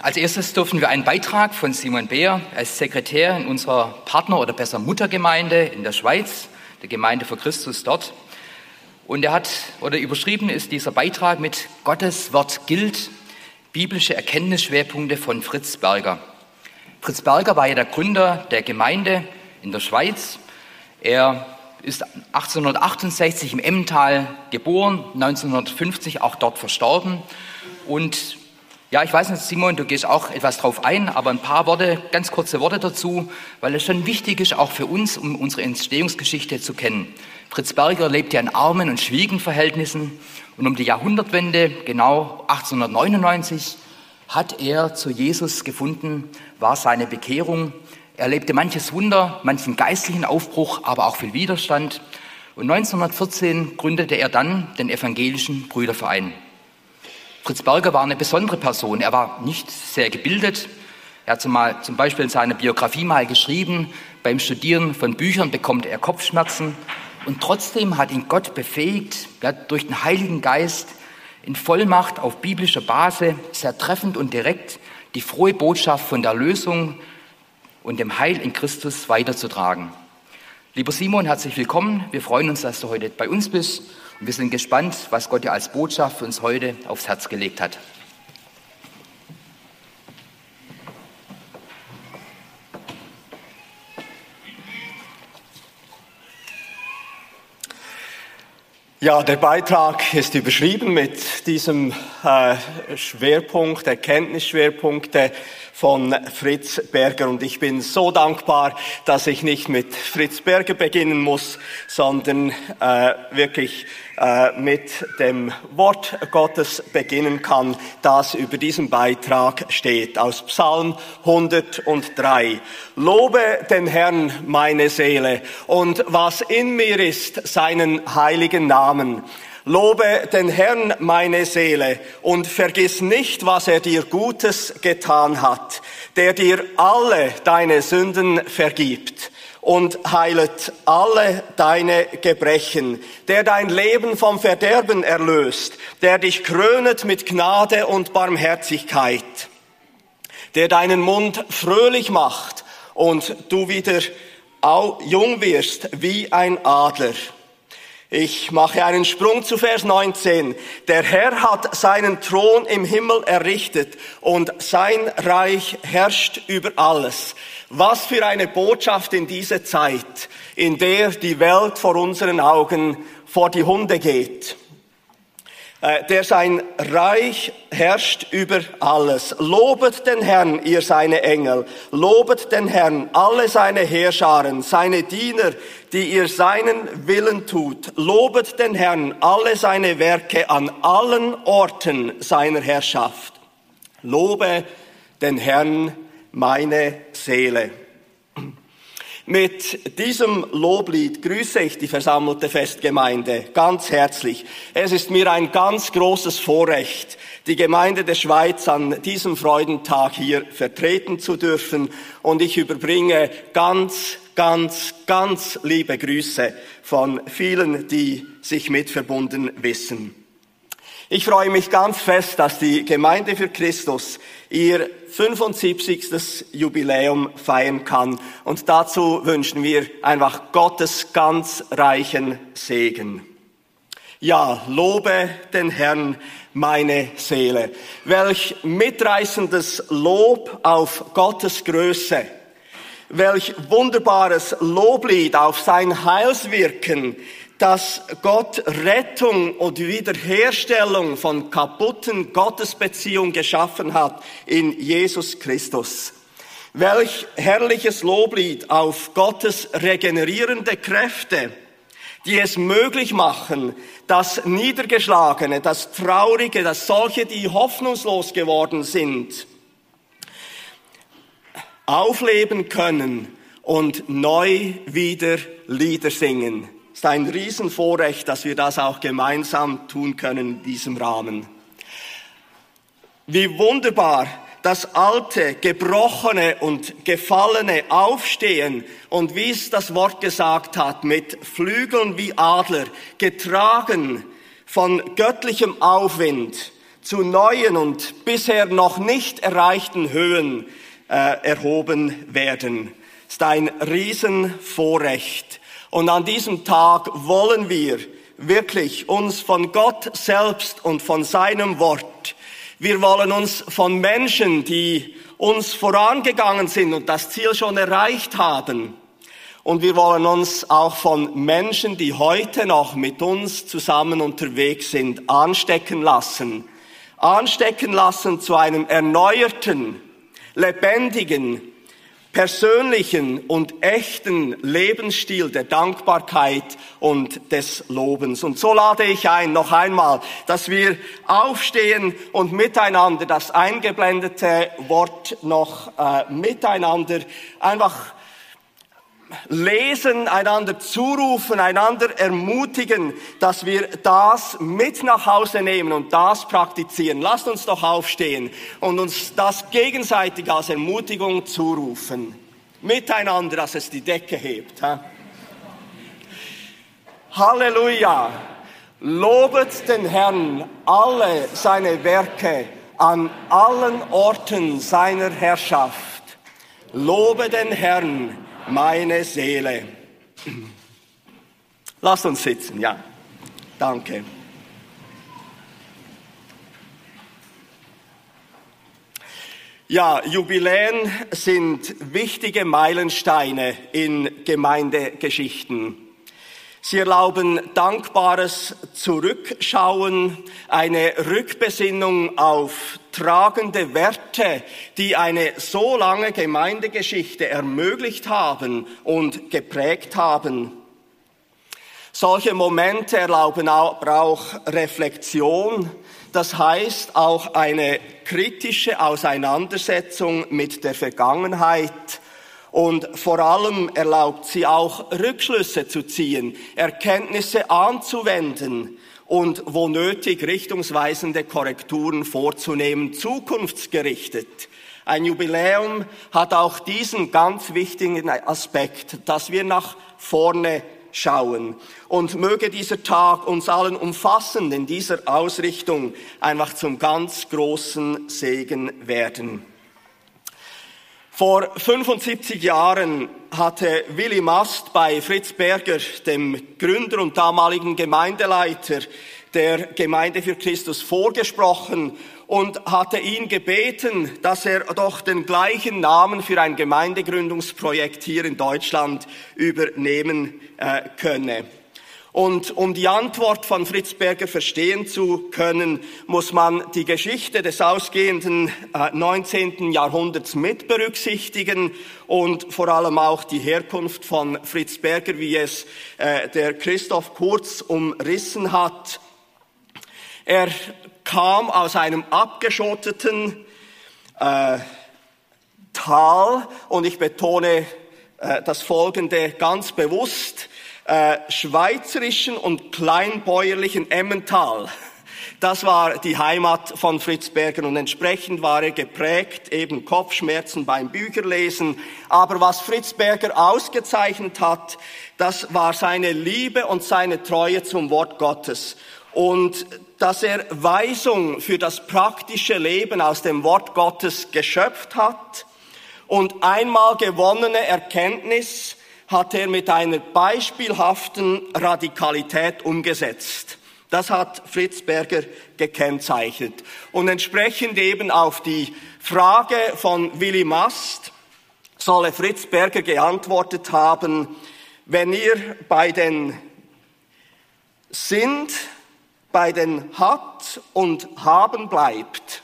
Als erstes durften wir einen Beitrag von Simon Beer als Sekretär in unserer Partner- oder besser Muttergemeinde in der Schweiz, der Gemeinde für Christus dort. Und er hat, oder überschrieben ist dieser Beitrag mit Gottes Wort gilt, biblische Erkenntnisschwerpunkte von Fritz Berger. Fritz Berger war ja der Gründer der Gemeinde in der Schweiz. Er ist 1868 im Emmental geboren, 1950 auch dort verstorben und ja, ich weiß nicht, Simon, du gehst auch etwas drauf ein, aber ein paar Worte, ganz kurze Worte dazu, weil es schon wichtig ist, auch für uns, um unsere Entstehungsgeschichte zu kennen. Fritz Berger lebte in armen und schwierigen Verhältnissen und um die Jahrhundertwende, genau 1899, hat er zu Jesus gefunden, war seine Bekehrung. Er lebte manches Wunder, manchen geistlichen Aufbruch, aber auch viel Widerstand. Und 1914 gründete er dann den evangelischen Brüderverein. Fritz Berger war eine besondere Person. Er war nicht sehr gebildet. Er hat zum Beispiel in seiner Biografie mal geschrieben, beim Studieren von Büchern bekommt er Kopfschmerzen. Und trotzdem hat ihn Gott befähigt, ja, durch den Heiligen Geist in Vollmacht auf biblischer Basis, sehr treffend und direkt, die frohe Botschaft von der Lösung und dem Heil in Christus weiterzutragen. Lieber Simon, herzlich willkommen. Wir freuen uns, dass du heute bei uns bist und wir sind gespannt, was Gott dir als Botschaft für uns heute aufs Herz gelegt hat. Ja, der Beitrag ist überschrieben mit diesem äh, Schwerpunkt, Erkenntnisschwerpunkte von Fritz Berger. Und ich bin so dankbar, dass ich nicht mit Fritz Berger beginnen muss, sondern äh, wirklich mit dem Wort Gottes beginnen kann, das über diesem Beitrag steht, aus Psalm 103. Lobe den Herrn, meine Seele, und was in mir ist, seinen heiligen Namen. Lobe den Herrn, meine Seele, und vergiss nicht, was er dir Gutes getan hat, der dir alle deine Sünden vergibt und heilet alle deine Gebrechen, der dein Leben vom Verderben erlöst, der dich krönet mit Gnade und Barmherzigkeit, der deinen Mund fröhlich macht und du wieder jung wirst wie ein Adler ich mache einen Sprung zu Vers 19. Der Herr hat seinen Thron im Himmel errichtet und sein Reich herrscht über alles. Was für eine Botschaft in dieser Zeit, in der die Welt vor unseren Augen vor die Hunde geht. Äh, der sein Reich herrscht über alles. Lobet den Herrn, ihr seine Engel. Lobet den Herrn, alle seine Heerscharen, seine Diener, die ihr seinen Willen tut. Lobet den Herrn, alle seine Werke an allen Orten seiner Herrschaft. Lobe den Herrn, meine Seele. Mit diesem Loblied grüße ich die versammelte Festgemeinde ganz herzlich. Es ist mir ein ganz großes Vorrecht, die Gemeinde der Schweiz an diesem Freudentag hier vertreten zu dürfen und ich überbringe ganz, ganz, ganz liebe Grüße von vielen, die sich mit verbunden wissen. Ich freue mich ganz fest, dass die Gemeinde für Christus ihr 75. Jubiläum feiern kann. Und dazu wünschen wir einfach Gottes ganz reichen Segen. Ja, lobe den Herrn meine Seele. Welch mitreißendes Lob auf Gottes Größe. Welch wunderbares Loblied auf sein Heilswirken dass Gott Rettung und Wiederherstellung von kaputten Gottesbeziehungen geschaffen hat in Jesus Christus. Welch herrliches Loblied auf Gottes regenerierende Kräfte, die es möglich machen, dass Niedergeschlagene, das Traurige, dass solche, die hoffnungslos geworden sind, aufleben können und neu wieder Lieder singen ist ein Riesenvorrecht, dass wir das auch gemeinsam tun können in diesem Rahmen. Wie wunderbar das alte, gebrochene und gefallene aufstehen und wie es das Wort gesagt hat, mit Flügeln wie Adler, getragen von göttlichem Aufwind, zu neuen und bisher noch nicht erreichten Höhen äh, erhoben werden. Es ist ein Riesenvorrecht. Und an diesem Tag wollen wir wirklich uns von Gott selbst und von seinem Wort, wir wollen uns von Menschen, die uns vorangegangen sind und das Ziel schon erreicht haben, und wir wollen uns auch von Menschen, die heute noch mit uns zusammen unterwegs sind, anstecken lassen. Anstecken lassen zu einem erneuerten, lebendigen, persönlichen und echten Lebensstil der Dankbarkeit und des Lobens. Und so lade ich ein, noch einmal, dass wir aufstehen und miteinander das eingeblendete Wort noch äh, miteinander einfach lesen, einander zurufen, einander ermutigen, dass wir das mit nach Hause nehmen und das praktizieren. Lasst uns doch aufstehen und uns das gegenseitig als Ermutigung zurufen. Miteinander, dass es die Decke hebt. Ha? Halleluja! Lobet den Herrn alle seine Werke an allen Orten seiner Herrschaft. Lobe den Herrn meine Seele. Lasst uns sitzen, ja. Danke. Ja, Jubiläen sind wichtige Meilensteine in Gemeindegeschichten. Sie erlauben dankbares Zurückschauen, eine Rückbesinnung auf tragende Werte, die eine so lange Gemeindegeschichte ermöglicht haben und geprägt haben. Solche Momente erlauben auch Reflexion, das heißt auch eine kritische Auseinandersetzung mit der Vergangenheit, und vor allem erlaubt sie auch Rückschlüsse zu ziehen, Erkenntnisse anzuwenden und wo nötig richtungsweisende Korrekturen vorzunehmen, zukunftsgerichtet. Ein Jubiläum hat auch diesen ganz wichtigen Aspekt, dass wir nach vorne schauen. Und möge dieser Tag uns allen umfassend in dieser Ausrichtung einfach zum ganz großen Segen werden. Vor 75 Jahren hatte Willy Mast bei Fritz Berger, dem Gründer und damaligen Gemeindeleiter der Gemeinde für Christus, vorgesprochen und hatte ihn gebeten, dass er doch den gleichen Namen für ein Gemeindegründungsprojekt hier in Deutschland übernehmen äh, könne. Und um die Antwort von Fritz Berger verstehen zu können, muss man die Geschichte des ausgehenden 19. Äh, Jahrhunderts mit berücksichtigen und vor allem auch die Herkunft von Fritz Berger, wie es äh, der Christoph Kurz umrissen hat. Er kam aus einem abgeschotteten äh, Tal und ich betone äh, das Folgende ganz bewusst äh, schweizerischen und kleinbäuerlichen Emmental. Das war die Heimat von Fritz Berger und entsprechend war er geprägt, eben Kopfschmerzen beim Bücherlesen. Aber was Fritz Berger ausgezeichnet hat, das war seine Liebe und seine Treue zum Wort Gottes. Und dass er Weisung für das praktische Leben aus dem Wort Gottes geschöpft hat und einmal gewonnene Erkenntnis hat er mit einer beispielhaften Radikalität umgesetzt. Das hat Fritz Berger gekennzeichnet. Und entsprechend eben auf die Frage von Willy Mast solle Fritz Berger geantwortet haben, wenn ihr bei den sind, bei den hat und haben bleibt,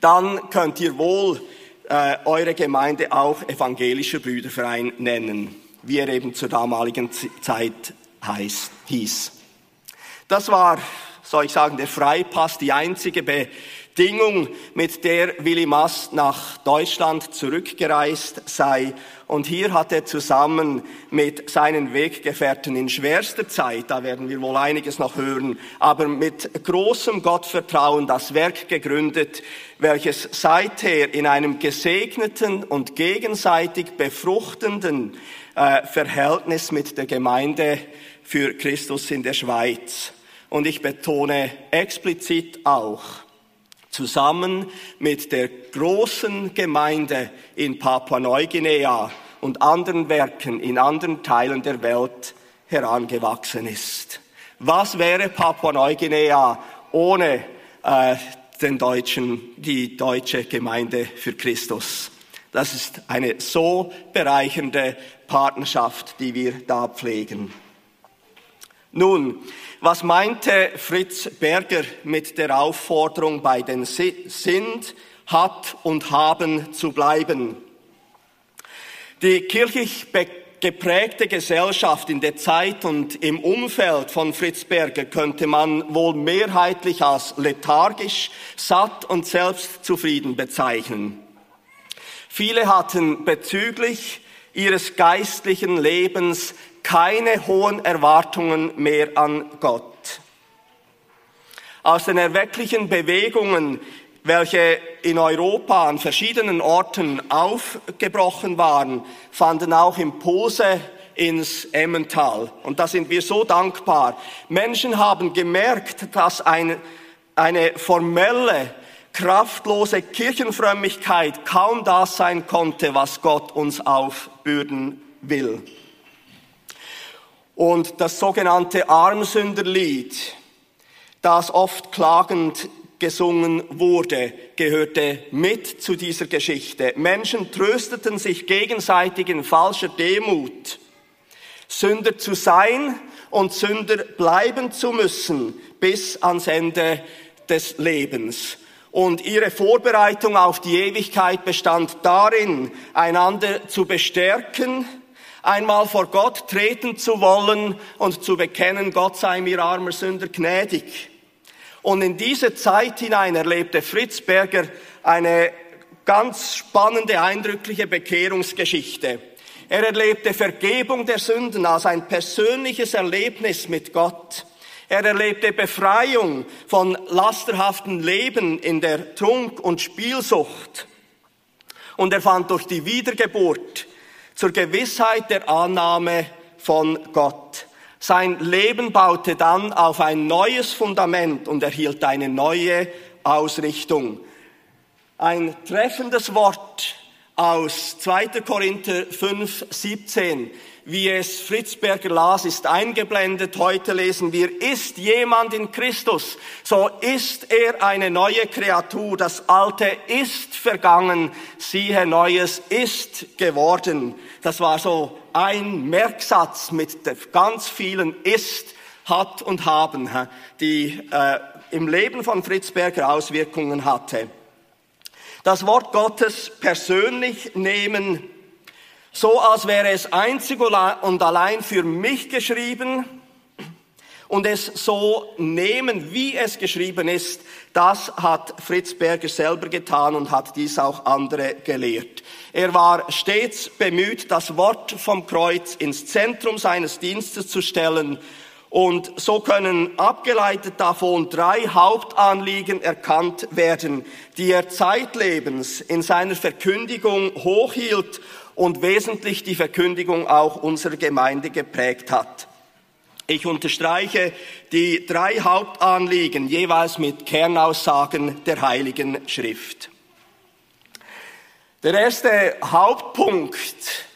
dann könnt ihr wohl äh, eure Gemeinde auch evangelischer Brüderverein nennen, wie er eben zur damaligen Zeit heißt, hieß. Das war, soll ich sagen, der Freipass, die einzige Bedingung, mit der Willy Mast nach Deutschland zurückgereist sei. Und hier hat er zusammen mit seinen Weggefährten in schwerster Zeit, da werden wir wohl einiges noch hören, aber mit großem Gottvertrauen das Werk gegründet, welches seither in einem gesegneten und gegenseitig befruchtenden äh, Verhältnis mit der Gemeinde für Christus in der Schweiz und ich betone explizit auch, zusammen mit der großen Gemeinde in Papua-Neuguinea und anderen Werken in anderen Teilen der Welt herangewachsen ist. Was wäre Papua-Neuguinea ohne äh, den Deutschen, die deutsche Gemeinde für Christus? Das ist eine so bereichernde Partnerschaft, die wir da pflegen. Nun, was meinte Fritz Berger mit der Aufforderung, bei den sind, hat und haben zu bleiben? Die kirchlich geprägte Gesellschaft in der Zeit und im Umfeld von Fritz Berger könnte man wohl mehrheitlich als lethargisch, satt und selbstzufrieden bezeichnen. Viele hatten bezüglich ihres geistlichen Lebens keine hohen Erwartungen mehr an Gott. Aus den erwecklichen Bewegungen welche in Europa an verschiedenen Orten aufgebrochen waren, fanden auch Impulse ins Emmental. Und da sind wir so dankbar. Menschen haben gemerkt, dass eine, eine formelle, kraftlose Kirchenfrömmigkeit kaum das sein konnte, was Gott uns aufbürden will. Und das sogenannte Armsünderlied, das oft klagend gesungen wurde, gehörte mit zu dieser Geschichte. Menschen trösteten sich gegenseitig in falscher Demut. Sünder zu sein und Sünder bleiben zu müssen bis ans Ende des Lebens. Und ihre Vorbereitung auf die Ewigkeit bestand darin, einander zu bestärken, einmal vor Gott treten zu wollen und zu bekennen, Gott sei mir armer Sünder gnädig. Und in diese Zeit hinein erlebte Fritz Berger eine ganz spannende, eindrückliche Bekehrungsgeschichte. Er erlebte Vergebung der Sünden als ein persönliches Erlebnis mit Gott. Er erlebte Befreiung von lasterhaften Leben in der Trunk- und Spielsucht. Und er fand durch die Wiedergeburt zur Gewissheit der Annahme von Gott. Sein Leben baute dann auf ein neues Fundament und erhielt eine neue Ausrichtung. Ein treffendes Wort aus 2. Korinther 5, 17 wie es Fritzberger las, ist eingeblendet. Heute lesen wir, ist jemand in Christus, so ist er eine neue Kreatur. Das Alte ist vergangen, siehe, Neues ist geworden. Das war so ein Merksatz mit ganz vielen ist, hat und haben, die äh, im Leben von Fritzberger Auswirkungen hatte. Das Wort Gottes persönlich nehmen so als wäre es einzig und allein für mich geschrieben und es so nehmen, wie es geschrieben ist, das hat Fritz Berger selber getan und hat dies auch andere gelehrt. Er war stets bemüht, das Wort vom Kreuz ins Zentrum seines Dienstes zu stellen und so können abgeleitet davon drei Hauptanliegen erkannt werden, die er zeitlebens in seiner Verkündigung hochhielt und wesentlich die Verkündigung auch unserer Gemeinde geprägt hat. Ich unterstreiche die drei Hauptanliegen jeweils mit Kernaussagen der Heiligen Schrift. Der erste Hauptpunkt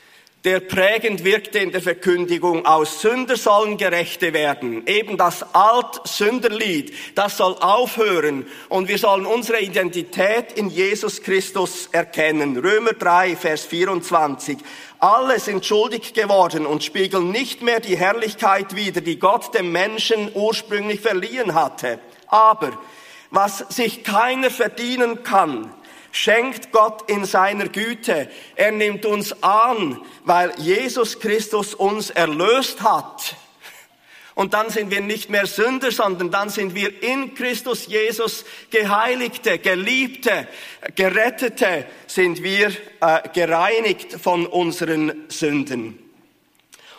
der prägend wirkte in der Verkündigung, aus Sünder sollen Gerechte werden. Eben das Alt-Sünderlied, das soll aufhören und wir sollen unsere Identität in Jesus Christus erkennen. Römer 3, Vers 24. Alle sind schuldig geworden und spiegeln nicht mehr die Herrlichkeit wider, die Gott dem Menschen ursprünglich verliehen hatte. Aber was sich keiner verdienen kann, schenkt Gott in seiner Güte. Er nimmt uns an, weil Jesus Christus uns erlöst hat. Und dann sind wir nicht mehr Sünder, sondern dann sind wir in Christus Jesus Geheiligte, Geliebte, Gerettete, sind wir äh, gereinigt von unseren Sünden.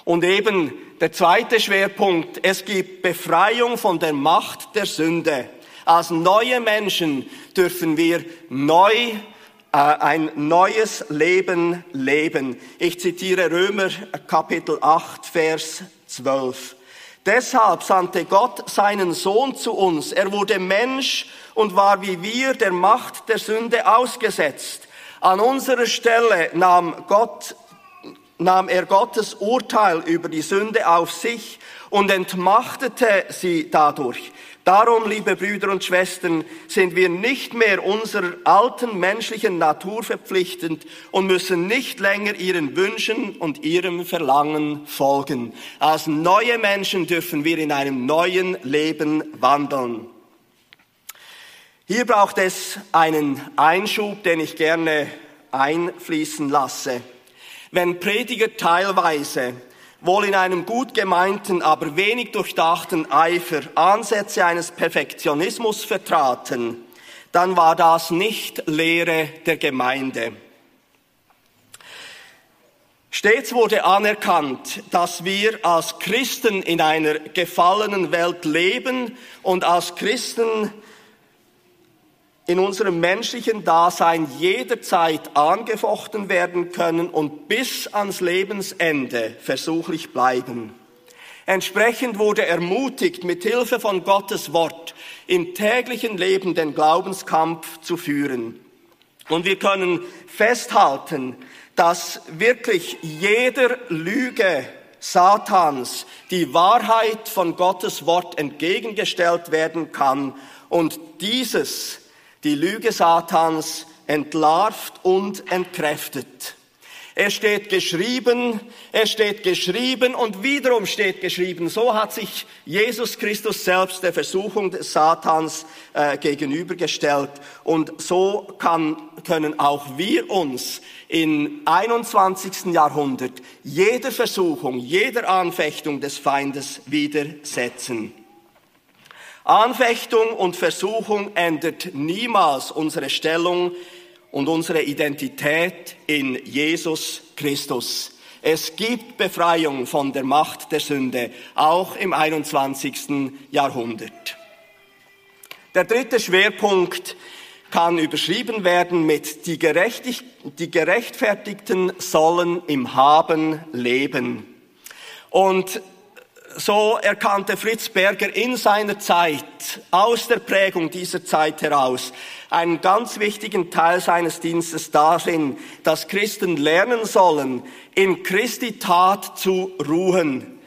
Und eben der zweite Schwerpunkt, es gibt Befreiung von der Macht der Sünde. Als neue Menschen dürfen wir neu äh, ein neues Leben leben. Ich zitiere Römer Kapitel 8, Vers 12. Deshalb sandte Gott seinen Sohn zu uns. Er wurde Mensch und war wie wir der Macht der Sünde ausgesetzt. An unserer Stelle nahm Gott nahm er Gottes Urteil über die Sünde auf sich und entmachtete sie dadurch. Darum, liebe Brüder und Schwestern, sind wir nicht mehr unserer alten menschlichen Natur verpflichtend und müssen nicht länger ihren Wünschen und ihrem Verlangen folgen. Als neue Menschen dürfen wir in einem neuen Leben wandeln. Hier braucht es einen Einschub, den ich gerne einfließen lasse. Wenn Prediger teilweise wohl in einem gut gemeinten, aber wenig durchdachten Eifer Ansätze eines Perfektionismus vertraten, dann war das nicht Lehre der Gemeinde. Stets wurde anerkannt, dass wir als Christen in einer gefallenen Welt leben und als Christen in unserem menschlichen Dasein jederzeit angefochten werden können und bis ans Lebensende versuchlich bleiben. Entsprechend wurde ermutigt, mit Hilfe von Gottes Wort im täglichen Leben den Glaubenskampf zu führen. Und wir können festhalten, dass wirklich jeder Lüge Satans die Wahrheit von Gottes Wort entgegengestellt werden kann und dieses die Lüge Satans entlarvt und entkräftet. Es steht geschrieben, es steht geschrieben und wiederum steht geschrieben. So hat sich Jesus Christus selbst der Versuchung des Satans äh, gegenübergestellt. Und so kann, können auch wir uns im 21. Jahrhundert jeder Versuchung, jeder Anfechtung des Feindes widersetzen. Anfechtung und Versuchung ändert niemals unsere Stellung und unsere Identität in Jesus Christus. Es gibt Befreiung von der Macht der Sünde, auch im 21. Jahrhundert. Der dritte Schwerpunkt kann überschrieben werden mit die, Gerechtig die Gerechtfertigten sollen im Haben leben. Und so erkannte Fritz Berger in seiner Zeit, aus der Prägung dieser Zeit heraus, einen ganz wichtigen Teil seines Dienstes darin, dass Christen lernen sollen, in Christi Tat zu ruhen.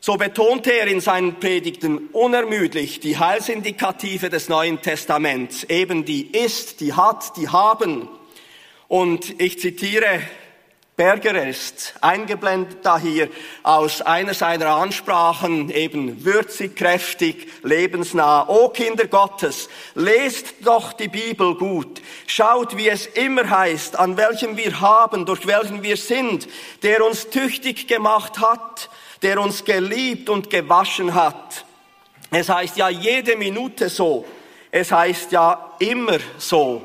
So betonte er in seinen Predigten unermüdlich die Heilsindikative des Neuen Testaments, eben die ist, die hat, die haben. Und ich zitiere Berger ist eingeblendet da hier aus einer seiner Ansprachen, eben würzig, kräftig, lebensnah. O Kinder Gottes, lest doch die Bibel gut. Schaut, wie es immer heißt, an welchem wir haben, durch welchen wir sind, der uns tüchtig gemacht hat, der uns geliebt und gewaschen hat. Es heißt ja jede Minute so. Es heißt ja immer so.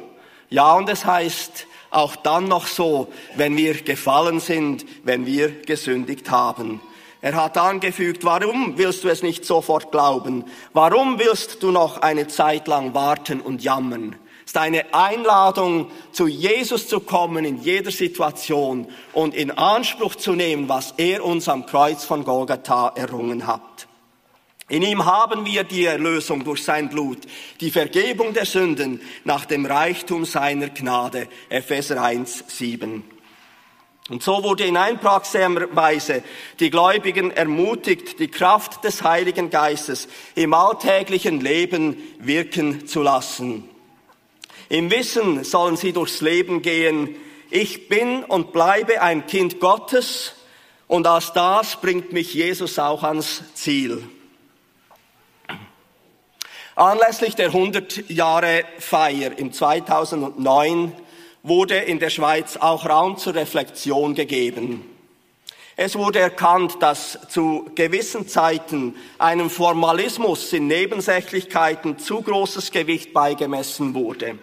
Ja, und es heißt, auch dann noch so, wenn wir gefallen sind, wenn wir gesündigt haben. Er hat angefügt, warum willst du es nicht sofort glauben? Warum willst du noch eine Zeit lang warten und jammern? Ist eine Einladung, zu Jesus zu kommen in jeder Situation und in Anspruch zu nehmen, was er uns am Kreuz von Golgatha errungen hat. In ihm haben wir die Erlösung durch sein Blut, die Vergebung der Sünden nach dem Reichtum seiner Gnade. Epheser 1, 7. Und so wurde in einprägsamer Weise die Gläubigen ermutigt, die Kraft des Heiligen Geistes im alltäglichen Leben wirken zu lassen. Im Wissen sollen sie durchs Leben gehen, ich bin und bleibe ein Kind Gottes und als das bringt mich Jesus auch ans Ziel. Anlässlich der 100 Jahre Feier im 2009 wurde in der Schweiz auch Raum zur Reflexion gegeben. Es wurde erkannt, dass zu gewissen Zeiten einem Formalismus in Nebensächlichkeiten zu großes Gewicht beigemessen wurde.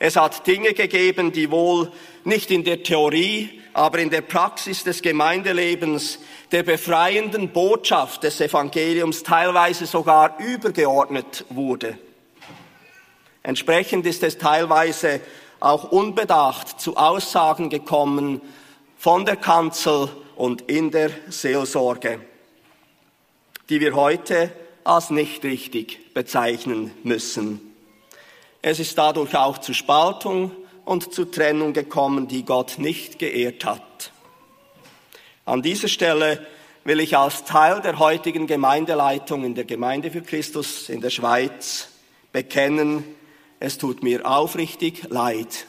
Es hat Dinge gegeben, die wohl nicht in der Theorie, aber in der Praxis des Gemeindelebens der befreienden Botschaft des Evangeliums teilweise sogar übergeordnet wurde. Entsprechend ist es teilweise auch unbedacht zu Aussagen gekommen von der Kanzel und in der Seelsorge. die wir heute als nicht richtig bezeichnen müssen. Es ist dadurch auch zu Spaltung und zu Trennung gekommen, die Gott nicht geehrt hat. An dieser Stelle will ich als Teil der heutigen Gemeindeleitung in der Gemeinde für Christus in der Schweiz bekennen, es tut mir aufrichtig leid.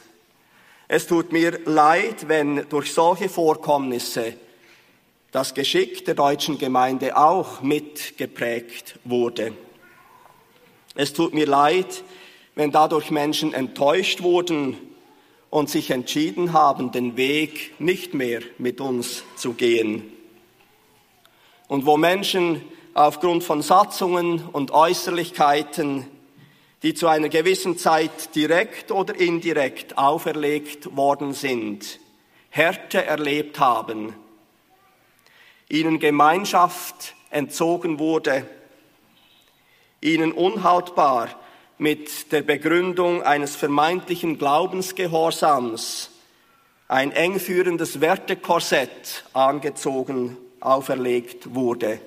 Es tut mir leid, wenn durch solche Vorkommnisse das Geschick der deutschen Gemeinde auch mitgeprägt wurde. Es tut mir leid, wenn dadurch Menschen enttäuscht wurden und sich entschieden haben, den Weg nicht mehr mit uns zu gehen. Und wo Menschen aufgrund von Satzungen und Äußerlichkeiten, die zu einer gewissen Zeit direkt oder indirekt auferlegt worden sind, Härte erlebt haben, ihnen Gemeinschaft entzogen wurde, ihnen unhaltbar mit der Begründung eines vermeintlichen Glaubensgehorsams ein engführendes Wertekorsett angezogen, auferlegt wurde,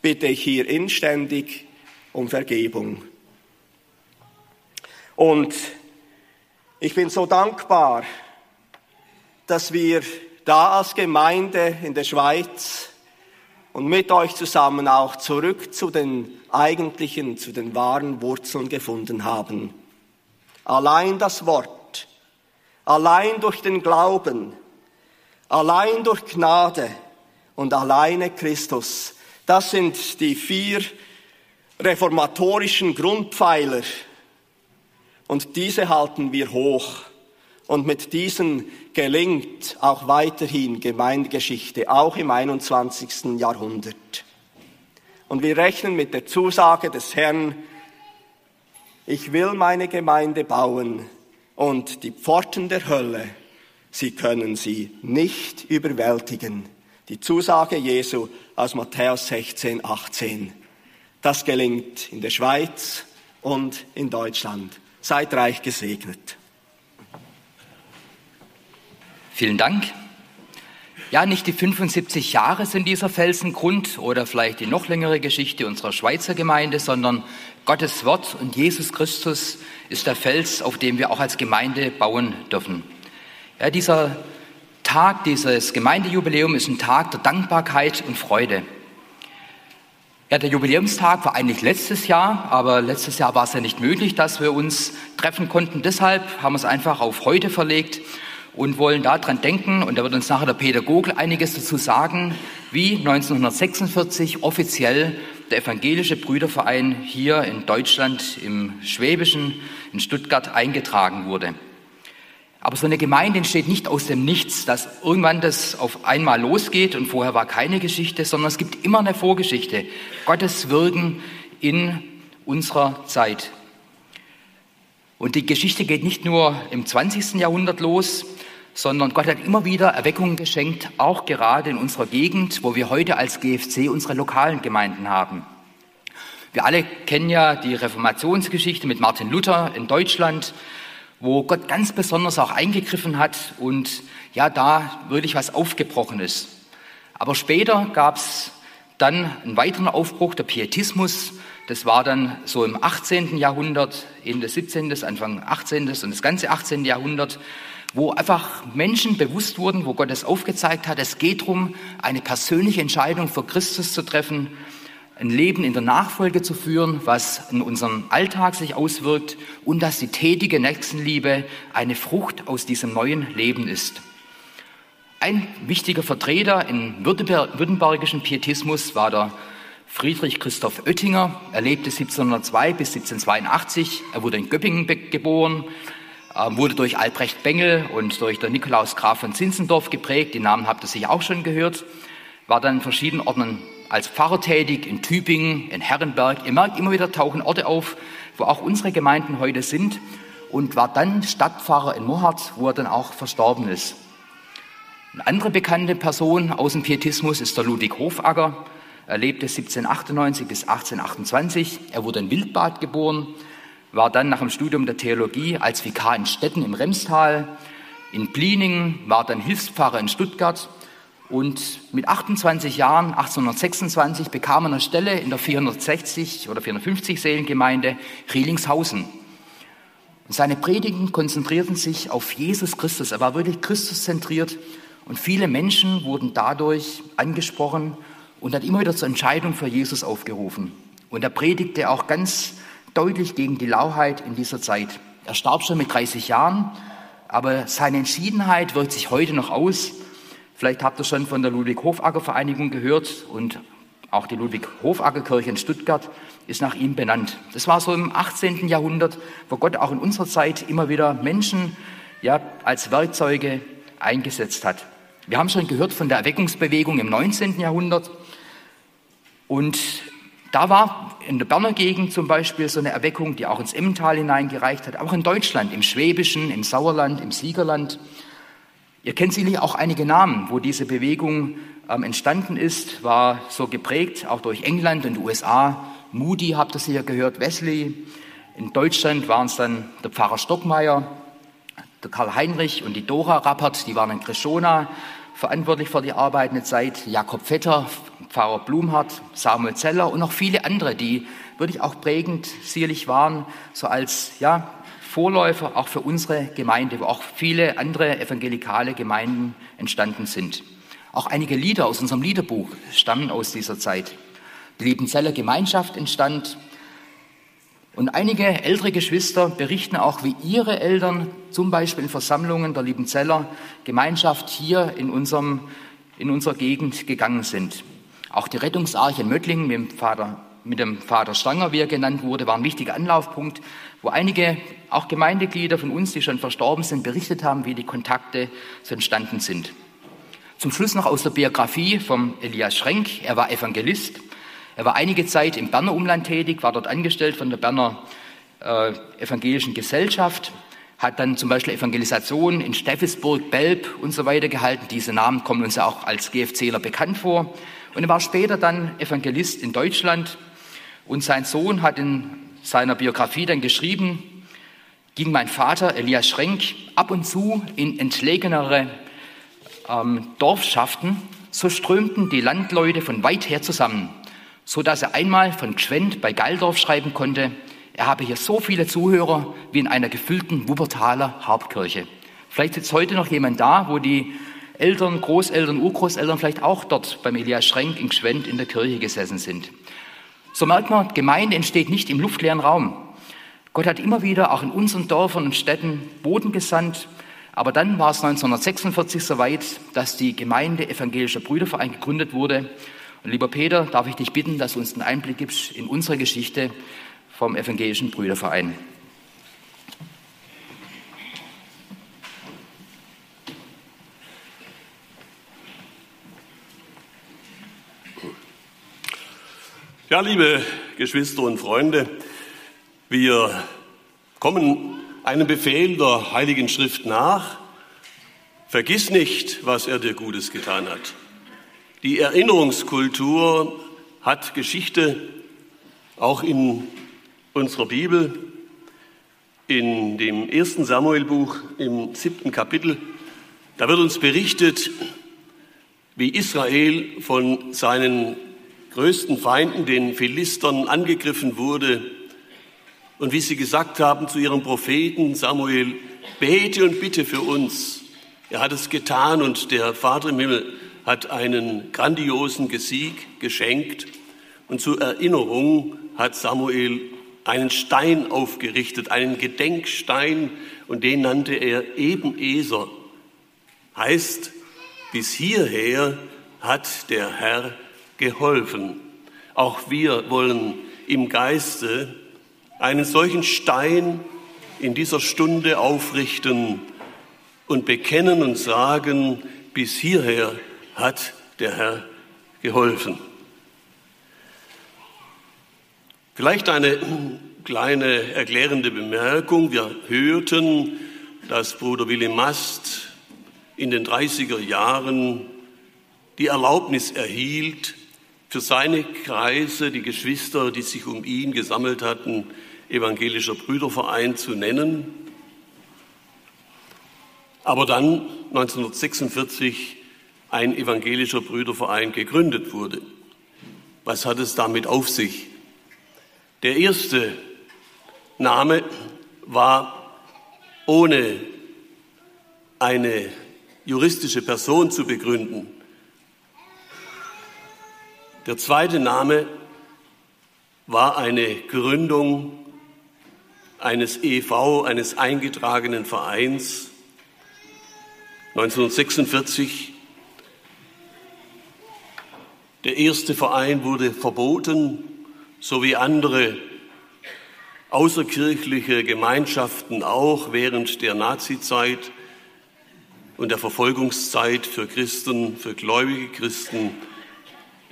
bitte ich hier inständig um Vergebung. Und ich bin so dankbar, dass wir da als Gemeinde in der Schweiz und mit euch zusammen auch zurück zu den eigentlichen, zu den wahren Wurzeln gefunden haben. Allein das Wort, allein durch den Glauben, allein durch Gnade und alleine Christus. Das sind die vier reformatorischen Grundpfeiler. Und diese halten wir hoch. Und mit diesen gelingt auch weiterhin Gemeindegeschichte, auch im 21. Jahrhundert. Und wir rechnen mit der Zusage des Herrn, ich will meine Gemeinde bauen und die Pforten der Hölle, sie können sie nicht überwältigen. Die Zusage Jesu aus Matthäus 16, 18. Das gelingt in der Schweiz und in Deutschland. Seid reich gesegnet. Vielen Dank. Ja, nicht die 75 Jahre sind dieser Felsengrund oder vielleicht die noch längere Geschichte unserer Schweizer Gemeinde, sondern Gottes Wort und Jesus Christus ist der Fels, auf dem wir auch als Gemeinde bauen dürfen. Ja, dieser Tag, dieses Gemeindejubiläum ist ein Tag der Dankbarkeit und Freude. Ja, der Jubiläumstag war eigentlich letztes Jahr, aber letztes Jahr war es ja nicht möglich, dass wir uns treffen konnten. Deshalb haben wir es einfach auf heute verlegt und wollen daran denken, und da wird uns nachher der Peter Gogel einiges dazu sagen, wie 1946 offiziell der evangelische Brüderverein hier in Deutschland im Schwäbischen in Stuttgart eingetragen wurde. Aber so eine Gemeinde entsteht nicht aus dem Nichts, dass irgendwann das auf einmal losgeht und vorher war keine Geschichte, sondern es gibt immer eine Vorgeschichte. Gottes Wirken in unserer Zeit. Und die Geschichte geht nicht nur im 20. Jahrhundert los, sondern Gott hat immer wieder Erweckungen geschenkt, auch gerade in unserer Gegend, wo wir heute als GFC unsere lokalen Gemeinden haben. Wir alle kennen ja die Reformationsgeschichte mit Martin Luther in Deutschland, wo Gott ganz besonders auch eingegriffen hat und ja, da wirklich was aufgebrochen ist. Aber später gab es dann einen weiteren Aufbruch, der Pietismus. Das war dann so im 18. Jahrhundert, Ende 17., Anfang 18. und das ganze 18. Jahrhundert wo einfach Menschen bewusst wurden, wo Gott es aufgezeigt hat, es geht darum, eine persönliche Entscheidung für Christus zu treffen, ein Leben in der Nachfolge zu führen, was in unserem Alltag sich auswirkt und dass die tätige Nächstenliebe eine Frucht aus diesem neuen Leben ist. Ein wichtiger Vertreter im württembergischen Pietismus war der Friedrich Christoph Oettinger. Er lebte 1702 bis 1782. Er wurde in Göppingen geboren, wurde durch Albrecht Bengel und durch der Nikolaus Graf von Zinzendorf geprägt. Die Namen habt ihr sicher auch schon gehört. War dann in verschiedenen Orten als Pfarrer tätig, in Tübingen, in Herrenberg. Ihr merkt, immer wieder tauchen Orte auf, wo auch unsere Gemeinden heute sind. Und war dann Stadtpfarrer in Mohart, wo er dann auch verstorben ist. Eine andere bekannte Person aus dem Pietismus ist der Ludwig Hofacker. Er lebte 1798 bis 1828. Er wurde in Wildbad geboren war dann nach dem Studium der Theologie als Vikar in Stetten im Remstal, in Pliningen, war dann Hilfspfarrer in Stuttgart Und mit 28 Jahren, 1826, bekam er eine Stelle in der 460 oder 450 Seelengemeinde Rielingshausen. Und seine Predigten konzentrierten sich auf Jesus Christus. Er war wirklich Christuszentriert und viele Menschen wurden dadurch angesprochen und hat immer wieder zur Entscheidung für Jesus aufgerufen. Und er predigte auch ganz deutlich gegen die Lauheit in dieser Zeit. Er starb schon mit 30 Jahren, aber seine Entschiedenheit wirkt sich heute noch aus. Vielleicht habt ihr schon von der Ludwig-Hofacker-Vereinigung gehört und auch die Ludwig-Hofacker-Kirche in Stuttgart ist nach ihm benannt. Das war so im 18. Jahrhundert, wo Gott auch in unserer Zeit immer wieder Menschen ja, als Werkzeuge eingesetzt hat. Wir haben schon gehört von der Erweckungsbewegung im 19. Jahrhundert und da war in der Berner Gegend zum Beispiel so eine Erweckung, die auch ins Emmental hineingereicht hat, auch in Deutschland, im Schwäbischen, im Sauerland, im Siegerland. Ihr kennt sicherlich auch einige Namen, wo diese Bewegung ähm, entstanden ist, war so geprägt, auch durch England und USA. Moody habt ihr sicher gehört, Wesley. In Deutschland waren es dann der Pfarrer Stockmeier, der Karl Heinrich und die Dora Rappert, die waren in Krishona verantwortlich für die Arbeit eine Zeit. Jakob Vetter, Pfarrer Blumhardt, Samuel Zeller und noch viele andere, die wirklich auch prägend sicherlich waren, so als ja, Vorläufer auch für unsere Gemeinde, wo auch viele andere evangelikale Gemeinden entstanden sind. Auch einige Lieder aus unserem Liederbuch stammen aus dieser Zeit. Die Liebenzeller Gemeinschaft entstand. Und einige ältere Geschwister berichten auch, wie ihre Eltern zum Beispiel in Versammlungen der Liebenzeller Gemeinschaft hier in, unserem, in unserer Gegend gegangen sind. Auch die Rettungsarche in Möttlingen mit dem Vater mit dem Vater Stanger, wie er genannt wurde, war ein wichtiger Anlaufpunkt, wo einige, auch Gemeindeglieder von uns, die schon verstorben sind, berichtet haben, wie die Kontakte so entstanden sind. Zum Schluss noch aus der Biografie vom Elias Schrenk. Er war Evangelist. Er war einige Zeit im Berner Umland tätig, war dort angestellt von der Berner äh, Evangelischen Gesellschaft, hat dann zum Beispiel Evangelisation in Steffisburg, Belb und so weiter gehalten. Diese Namen kommen uns ja auch als GFCler bekannt vor. Und er war später dann Evangelist in Deutschland, und sein Sohn hat in seiner Biografie dann geschrieben, ging mein Vater Elias Schrenk ab und zu in entlegenere ähm, Dorfschaften, so strömten die Landleute von weit her zusammen, so dass er einmal von Gschwend bei Galdorf schreiben konnte, er habe hier so viele Zuhörer wie in einer gefüllten Wuppertaler Hauptkirche. Vielleicht sitzt heute noch jemand da, wo die Eltern, Großeltern, Urgroßeltern vielleicht auch dort beim Elias Schrenk in Gschwend in der Kirche gesessen sind. So merkt man, Gemeinde entsteht nicht im luftleeren Raum. Gott hat immer wieder auch in unseren Dörfern und Städten Boden gesandt. Aber dann war es 1946 soweit, dass die Gemeinde Evangelischer Brüderverein gegründet wurde. Und lieber Peter, darf ich dich bitten, dass du uns einen Einblick gibst in unsere Geschichte vom Evangelischen Brüderverein. Ja, liebe Geschwister und Freunde, wir kommen einem Befehl der Heiligen Schrift nach. Vergiss nicht, was er dir Gutes getan hat. Die Erinnerungskultur hat Geschichte auch in unserer Bibel. In dem ersten Samuelbuch im siebten Kapitel, da wird uns berichtet, wie Israel von seinen größten Feinden, den Philistern, angegriffen wurde und wie sie gesagt haben zu ihrem Propheten Samuel, bete und bitte für uns. Er hat es getan und der Vater im Himmel hat einen grandiosen Gesieg geschenkt. Und zur Erinnerung hat Samuel einen Stein aufgerichtet, einen Gedenkstein, und den nannte er Ebeneser. Heißt, bis hierher hat der Herr geholfen. Auch wir wollen im Geiste einen solchen Stein in dieser Stunde aufrichten und bekennen und sagen, bis hierher hat der Herr geholfen. Vielleicht eine kleine erklärende Bemerkung. Wir hörten, dass Bruder Willi Mast in den 30er Jahren die Erlaubnis erhielt, für seine Kreise, die Geschwister, die sich um ihn gesammelt hatten, evangelischer Brüderverein zu nennen. Aber dann, 1946, ein evangelischer Brüderverein gegründet wurde. Was hat es damit auf sich? Der erste Name war ohne eine juristische Person zu begründen. Der zweite Name war eine Gründung eines EV, eines eingetragenen Vereins. 1946 der erste Verein wurde verboten, so wie andere außerkirchliche Gemeinschaften auch während der Nazizeit und der Verfolgungszeit für Christen, für gläubige Christen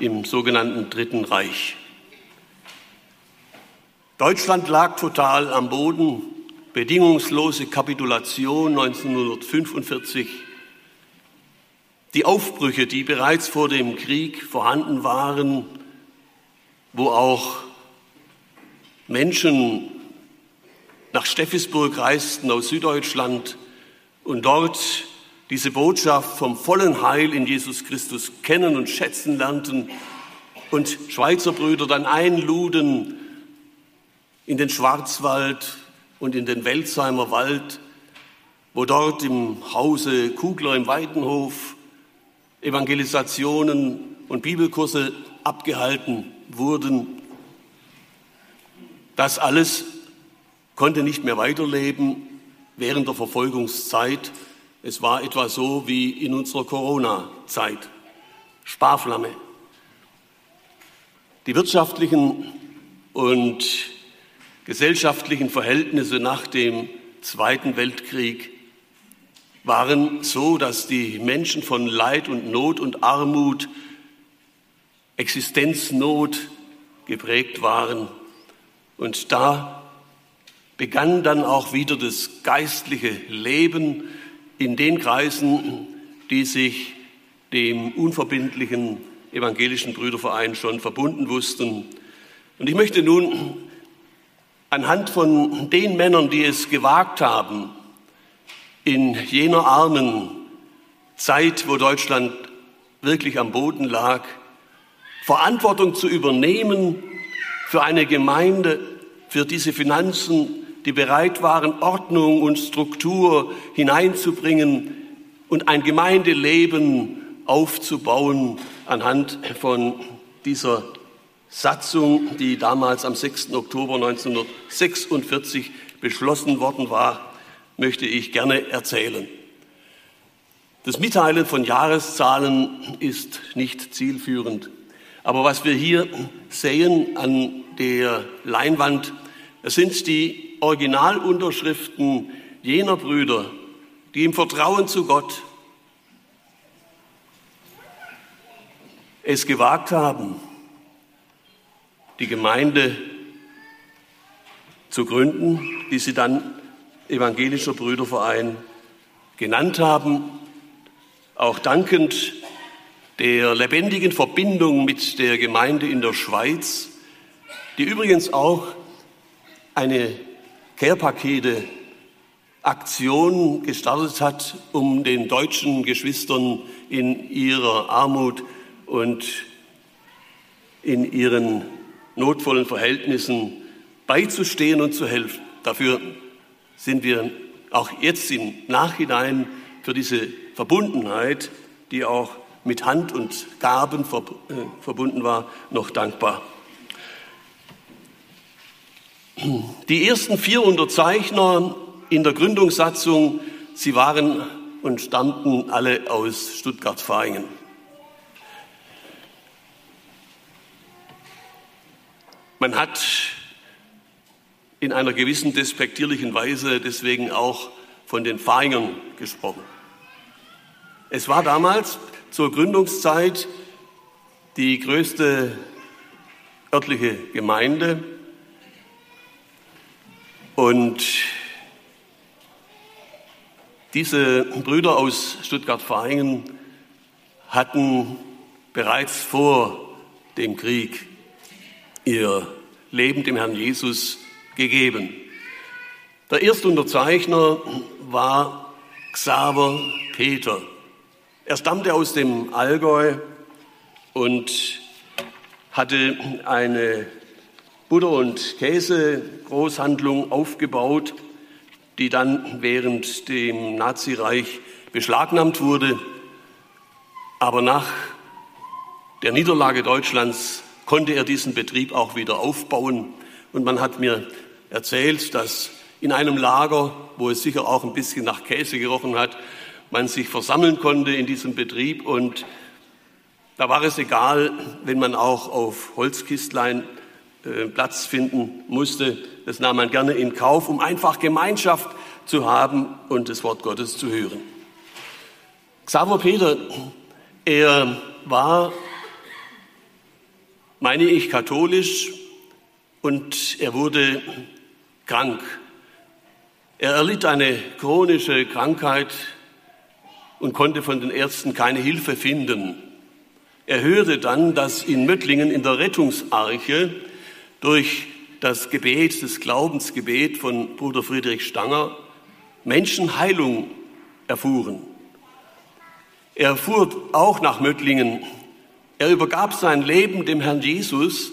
im sogenannten Dritten Reich. Deutschland lag total am Boden, bedingungslose Kapitulation 1945 die Aufbrüche, die bereits vor dem Krieg vorhanden waren, wo auch Menschen nach Steffisburg reisten aus Süddeutschland und dort diese Botschaft vom vollen Heil in Jesus Christus kennen und schätzen lernten und Schweizer Brüder dann einluden in den Schwarzwald und in den Welsheimer Wald, wo dort im Hause Kugler im Weidenhof Evangelisationen und Bibelkurse abgehalten wurden. Das alles konnte nicht mehr weiterleben während der Verfolgungszeit. Es war etwa so wie in unserer Corona-Zeit. Sparflamme. Die wirtschaftlichen und gesellschaftlichen Verhältnisse nach dem Zweiten Weltkrieg waren so, dass die Menschen von Leid und Not und Armut, Existenznot geprägt waren. Und da begann dann auch wieder das geistliche Leben in den Kreisen, die sich dem unverbindlichen evangelischen Brüderverein schon verbunden wussten. Und ich möchte nun anhand von den Männern, die es gewagt haben, in jener armen Zeit, wo Deutschland wirklich am Boden lag, Verantwortung zu übernehmen für eine Gemeinde, für diese Finanzen, die bereit waren, Ordnung und Struktur hineinzubringen und ein Gemeindeleben aufzubauen anhand von dieser Satzung, die damals am 6. Oktober 1946 beschlossen worden war möchte ich gerne erzählen. Das Mitteilen von Jahreszahlen ist nicht zielführend. Aber was wir hier sehen an der Leinwand, das sind die Originalunterschriften jener Brüder, die im Vertrauen zu Gott es gewagt haben, die Gemeinde zu gründen, die sie dann evangelischer Brüderverein genannt haben, auch dankend der lebendigen Verbindung mit der Gemeinde in der Schweiz, die übrigens auch eine Care-Pakete Aktion gestartet hat, um den deutschen Geschwistern in ihrer Armut und in ihren notvollen Verhältnissen beizustehen und zu helfen. Dafür sind wir auch jetzt im Nachhinein für diese Verbundenheit, die auch mit Hand und Gaben äh, verbunden war, noch dankbar. Die ersten vier Unterzeichner in der Gründungssatzung, sie waren und stammten alle aus Stuttgart-Vaihingen. Man hat in einer gewissen despektierlichen Weise deswegen auch von den Feingern gesprochen. Es war damals zur Gründungszeit die größte örtliche Gemeinde und diese Brüder aus Stuttgart-Vaihingen hatten bereits vor dem Krieg ihr Leben dem Herrn Jesus gegeben. Der erste Unterzeichner war Xaver Peter. Er stammte aus dem Allgäu und hatte eine Butter- und Käse-Großhandlung aufgebaut, die dann während dem Nazireich beschlagnahmt wurde. Aber nach der Niederlage Deutschlands konnte er diesen Betrieb auch wieder aufbauen. Und man hat mir erzählt, dass in einem Lager, wo es sicher auch ein bisschen nach Käse gerochen hat, man sich versammeln konnte in diesem Betrieb und da war es egal, wenn man auch auf Holzkistlein äh, Platz finden musste. Das nahm man gerne in Kauf, um einfach Gemeinschaft zu haben und das Wort Gottes zu hören. Xaver Peter, er war, meine ich, katholisch und er wurde krank. Er erlitt eine chronische Krankheit und konnte von den Ärzten keine Hilfe finden. Er hörte dann, dass in Möttlingen in der Rettungsarche durch das Gebet, das Glaubensgebet von Bruder Friedrich Stanger, Menschen Heilung erfuhren. Er fuhr auch nach Möttlingen. Er übergab sein Leben dem Herrn Jesus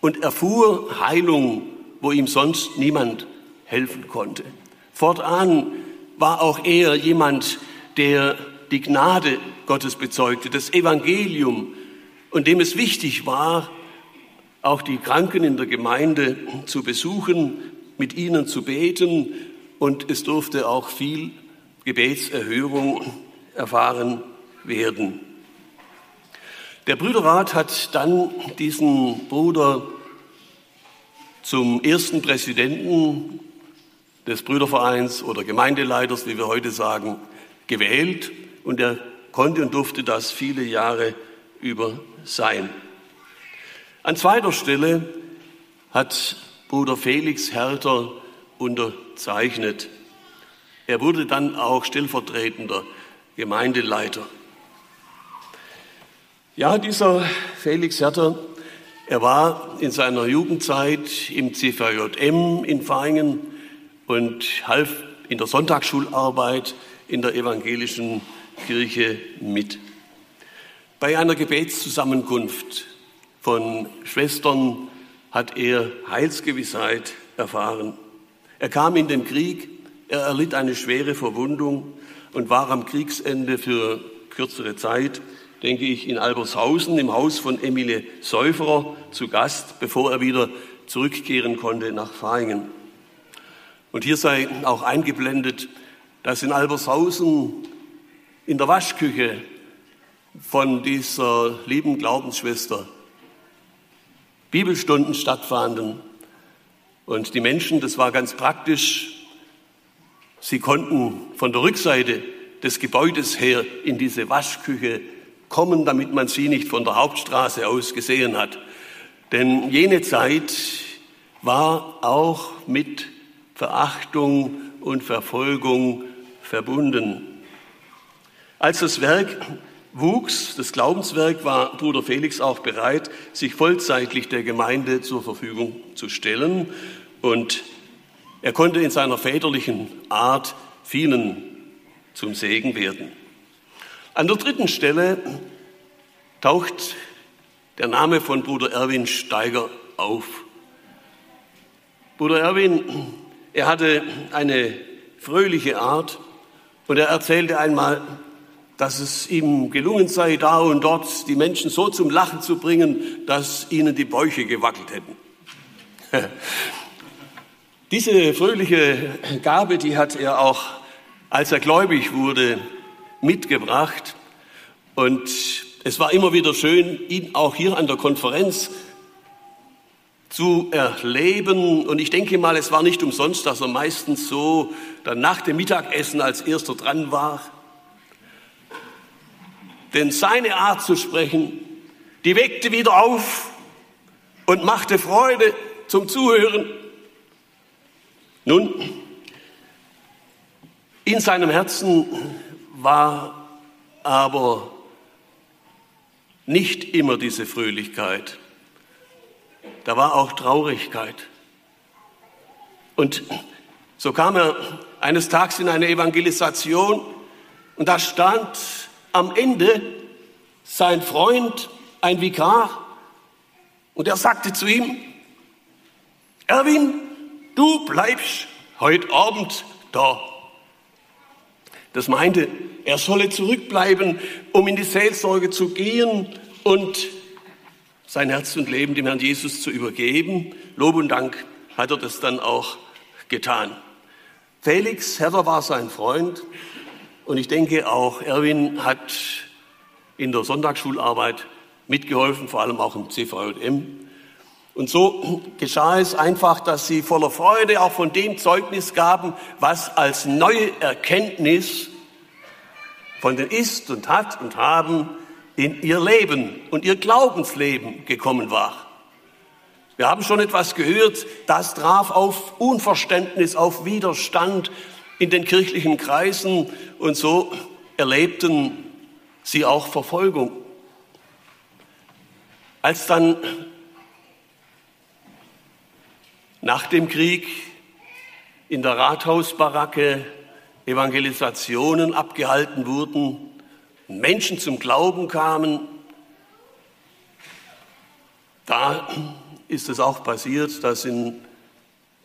und erfuhr Heilung, wo ihm sonst niemand helfen konnte. Fortan war auch er jemand, der die Gnade Gottes bezeugte, das Evangelium und dem es wichtig war, auch die Kranken in der Gemeinde zu besuchen, mit ihnen zu beten und es durfte auch viel Gebetserhörung erfahren werden. Der Brüderrat hat dann diesen Bruder zum ersten Präsidenten des Brüdervereins oder Gemeindeleiters, wie wir heute sagen, gewählt und er konnte und durfte das viele Jahre über sein. An zweiter Stelle hat Bruder Felix Herter unterzeichnet. Er wurde dann auch stellvertretender Gemeindeleiter. Ja, dieser Felix Herter, er war in seiner Jugendzeit im CVJM in Vaingen und half in der Sonntagsschularbeit in der evangelischen Kirche mit. Bei einer Gebetszusammenkunft von Schwestern hat er Heilsgewissheit erfahren. Er kam in den Krieg, er erlitt eine schwere Verwundung und war am Kriegsende für kürzere Zeit, denke ich, in Albershausen im Haus von Emilie Säuferer zu Gast, bevor er wieder zurückkehren konnte nach Vaingen. Und hier sei auch eingeblendet dass in Albershausen in der Waschküche von dieser lieben Glaubensschwester Bibelstunden stattfanden. Und die Menschen, das war ganz praktisch, sie konnten von der Rückseite des Gebäudes her in diese Waschküche kommen, damit man sie nicht von der Hauptstraße aus gesehen hat. Denn jene Zeit war auch mit Verachtung und Verfolgung verbunden. Als das Werk wuchs, das Glaubenswerk, war Bruder Felix auch bereit, sich vollzeitlich der Gemeinde zur Verfügung zu stellen. Und er konnte in seiner väterlichen Art vielen zum Segen werden. An der dritten Stelle taucht der Name von Bruder Erwin Steiger auf. Bruder Erwin, er hatte eine fröhliche Art, und er erzählte einmal, dass es ihm gelungen sei, da und dort die Menschen so zum Lachen zu bringen, dass ihnen die Bäuche gewackelt hätten. Diese fröhliche Gabe, die hat er auch, als er gläubig wurde, mitgebracht. Und es war immer wieder schön, ihn auch hier an der Konferenz zu erleben. Und ich denke mal, es war nicht umsonst, dass er meistens so dann nach dem Mittagessen als erster dran war. Denn seine Art zu sprechen, die weckte wieder auf und machte Freude zum Zuhören. Nun, in seinem Herzen war aber nicht immer diese Fröhlichkeit. Da war auch Traurigkeit. Und so kam er eines Tages in eine Evangelisation und da stand am Ende sein Freund, ein Vikar, und er sagte zu ihm, Erwin, du bleibst heute Abend da. Das meinte, er solle zurückbleiben, um in die Seelsorge zu gehen und sein Herz und Leben dem Herrn Jesus zu übergeben. Lob und Dank hat er das dann auch getan. Felix Herder war sein Freund und ich denke auch Erwin hat in der Sonntagsschularbeit mitgeholfen, vor allem auch im CVM. Und so geschah es einfach, dass sie voller Freude auch von dem Zeugnis gaben, was als neue Erkenntnis von den Ist und Hat und Haben in ihr Leben und ihr Glaubensleben gekommen war. Wir haben schon etwas gehört, das traf auf Unverständnis, auf Widerstand in den kirchlichen Kreisen und so erlebten sie auch Verfolgung. Als dann nach dem Krieg in der Rathausbaracke Evangelisationen abgehalten wurden, Menschen zum Glauben kamen, da ist es auch passiert, dass in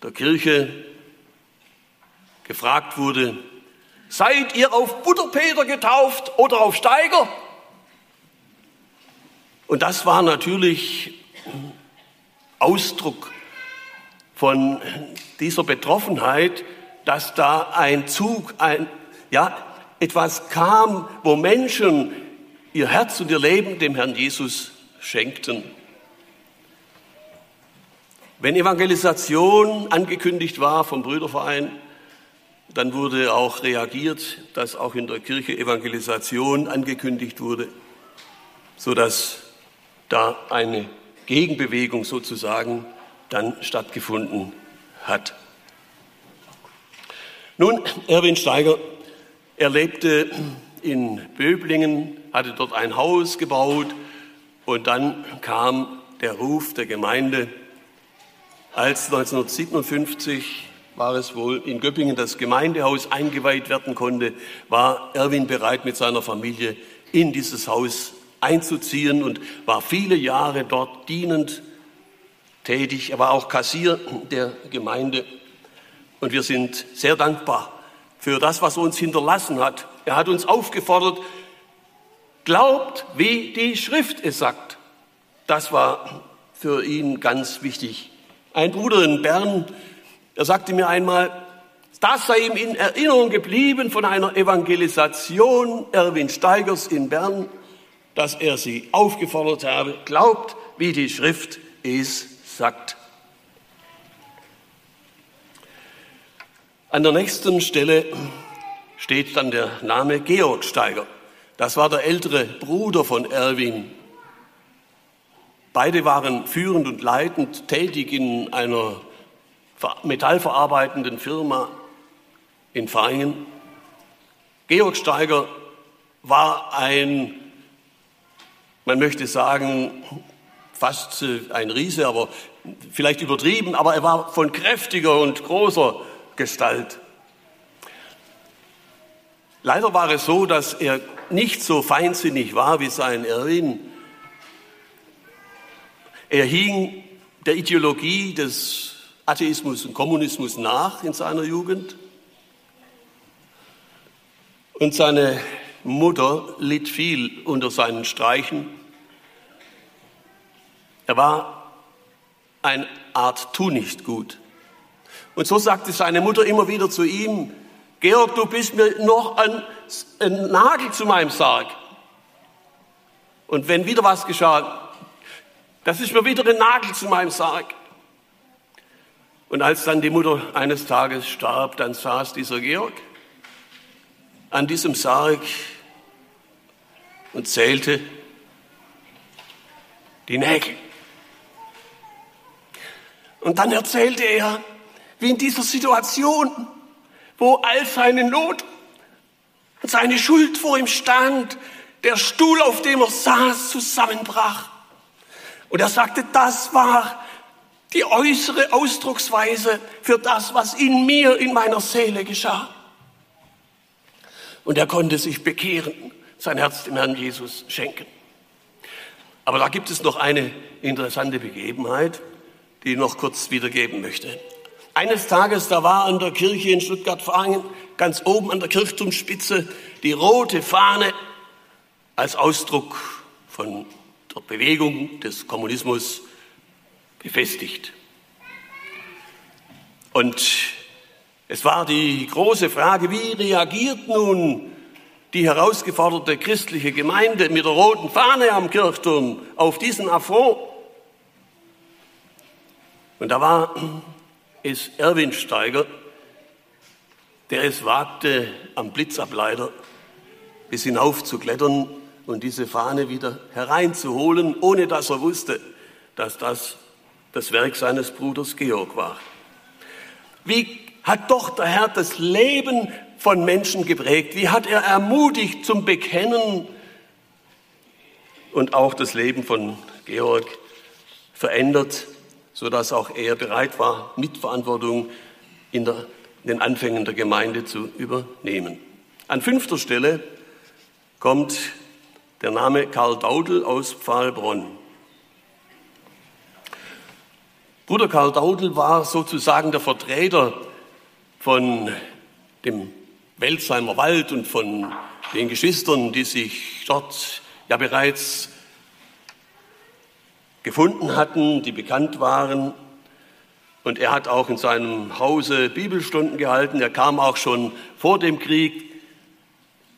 der Kirche gefragt wurde, seid ihr auf Butterpeter getauft oder auf Steiger? Und das war natürlich Ausdruck von dieser Betroffenheit, dass da ein Zug, ein, ja, etwas kam, wo Menschen ihr Herz und ihr Leben dem Herrn Jesus schenkten. Wenn Evangelisation angekündigt war vom Brüderverein, dann wurde auch reagiert, dass auch in der Kirche Evangelisation angekündigt wurde, so dass da eine Gegenbewegung sozusagen dann stattgefunden hat. Nun, Erwin Steiger, er lebte in Böblingen, hatte dort ein Haus gebaut und dann kam der Ruf der Gemeinde, als 1957 war es wohl in Göppingen das Gemeindehaus eingeweiht werden konnte, war Erwin bereit mit seiner Familie in dieses Haus einzuziehen und war viele Jahre dort dienend tätig. Er war auch Kassier der Gemeinde und wir sind sehr dankbar für das, was er uns hinterlassen hat. Er hat uns aufgefordert, glaubt, wie die Schrift es sagt. Das war für ihn ganz wichtig. Ein Bruder in Bern, er sagte mir einmal, das sei ihm in Erinnerung geblieben von einer Evangelisation Erwin Steigers in Bern, dass er sie aufgefordert habe, glaubt, wie die Schrift es sagt. An der nächsten Stelle steht dann der Name Georg Steiger. Das war der ältere Bruder von Erwin. Beide waren führend und leitend tätig in einer metallverarbeitenden Firma in Varingen. Georg Steiger war ein, man möchte sagen, fast äh, ein Riese, aber vielleicht übertrieben, aber er war von kräftiger und großer Gestalt. Leider war es so, dass er nicht so feinsinnig war wie sein Erwin. Er hing der Ideologie des Atheismus und Kommunismus nach in seiner Jugend. Und seine Mutter litt viel unter seinen Streichen. Er war eine Art Tu-nicht-Gut. Und so sagte seine Mutter immer wieder zu ihm, Georg, du bist mir noch ein, ein Nagel zu meinem Sarg. Und wenn wieder was geschah, das ist mir wieder ein Nagel zu meinem Sarg. Und als dann die Mutter eines Tages starb, dann saß dieser Georg an diesem Sarg und zählte die Nägel. Und dann erzählte er, wie in dieser Situation, wo all seine Not und seine Schuld vor ihm stand, der Stuhl, auf dem er saß, zusammenbrach. Und er sagte, das war die äußere Ausdrucksweise für das, was in mir, in meiner Seele geschah. Und er konnte sich bekehren sein Herz dem Herrn Jesus schenken. Aber da gibt es noch eine interessante Begebenheit, die ich noch kurz wiedergeben möchte. Eines Tages, da war an der Kirche in Stuttgart-Varengen ganz oben an der Kirchturmspitze die rote Fahne als Ausdruck von der Bewegung des Kommunismus befestigt. Und es war die große Frage, wie reagiert nun die herausgeforderte christliche Gemeinde mit der roten Fahne am Kirchturm auf diesen Affront? Und da war es Erwin Steiger, der es wagte, am Blitzableiter bis hinauf zu klettern und diese Fahne wieder hereinzuholen, ohne dass er wusste, dass das das Werk seines Bruders Georg war. Wie hat doch der Herr das Leben von Menschen geprägt? Wie hat er ermutigt zum Bekennen und auch das Leben von Georg verändert, sodass auch er bereit war, Mitverantwortung in, der, in den Anfängen der Gemeinde zu übernehmen. An fünfter Stelle kommt der Name Karl Daudel aus Pfahlbronn. Bruder Karl Daudel war sozusagen der Vertreter von dem Welsheimer Wald und von den Geschwistern, die sich dort ja bereits gefunden hatten, die bekannt waren. Und er hat auch in seinem Hause Bibelstunden gehalten. Er kam auch schon vor dem Krieg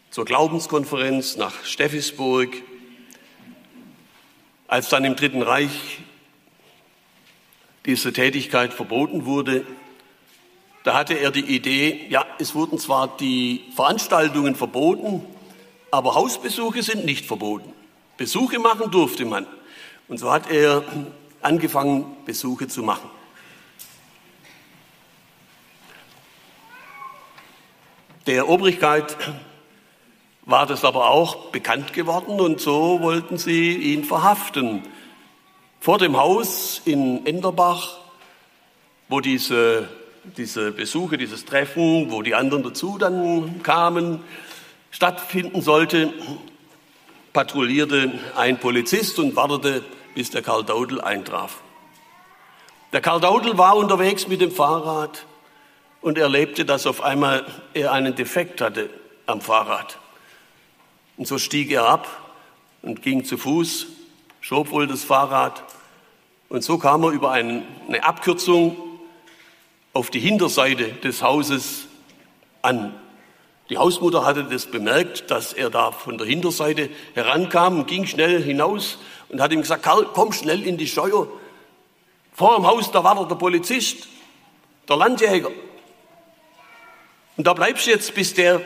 zur Glaubenskonferenz nach Steffisburg. Als dann im Dritten Reich diese Tätigkeit verboten wurde, da hatte er die Idee, ja, es wurden zwar die Veranstaltungen verboten, aber Hausbesuche sind nicht verboten. Besuche machen durfte man. Und so hat er angefangen, Besuche zu machen. Der Obrigkeit war das aber auch bekannt geworden und so wollten sie ihn verhaften vor dem Haus in Enderbach, wo diese, diese Besuche, dieses Treffen, wo die anderen dazu dann kamen, stattfinden sollte, patrouillierte ein Polizist und wartete, bis der Karl Daudel eintraf. Der Karl Daudel war unterwegs mit dem Fahrrad und erlebte, dass auf einmal er einen Defekt hatte am Fahrrad. Und so stieg er ab und ging zu Fuß schob wohl das Fahrrad und so kam er über eine Abkürzung auf die Hinterseite des Hauses an. Die Hausmutter hatte das bemerkt, dass er da von der Hinterseite herankam ging schnell hinaus und hat ihm gesagt, Karl, komm schnell in die Scheuer. Vor dem Haus, da war der Polizist, der Landjäger. Und da bleibst du jetzt, bis der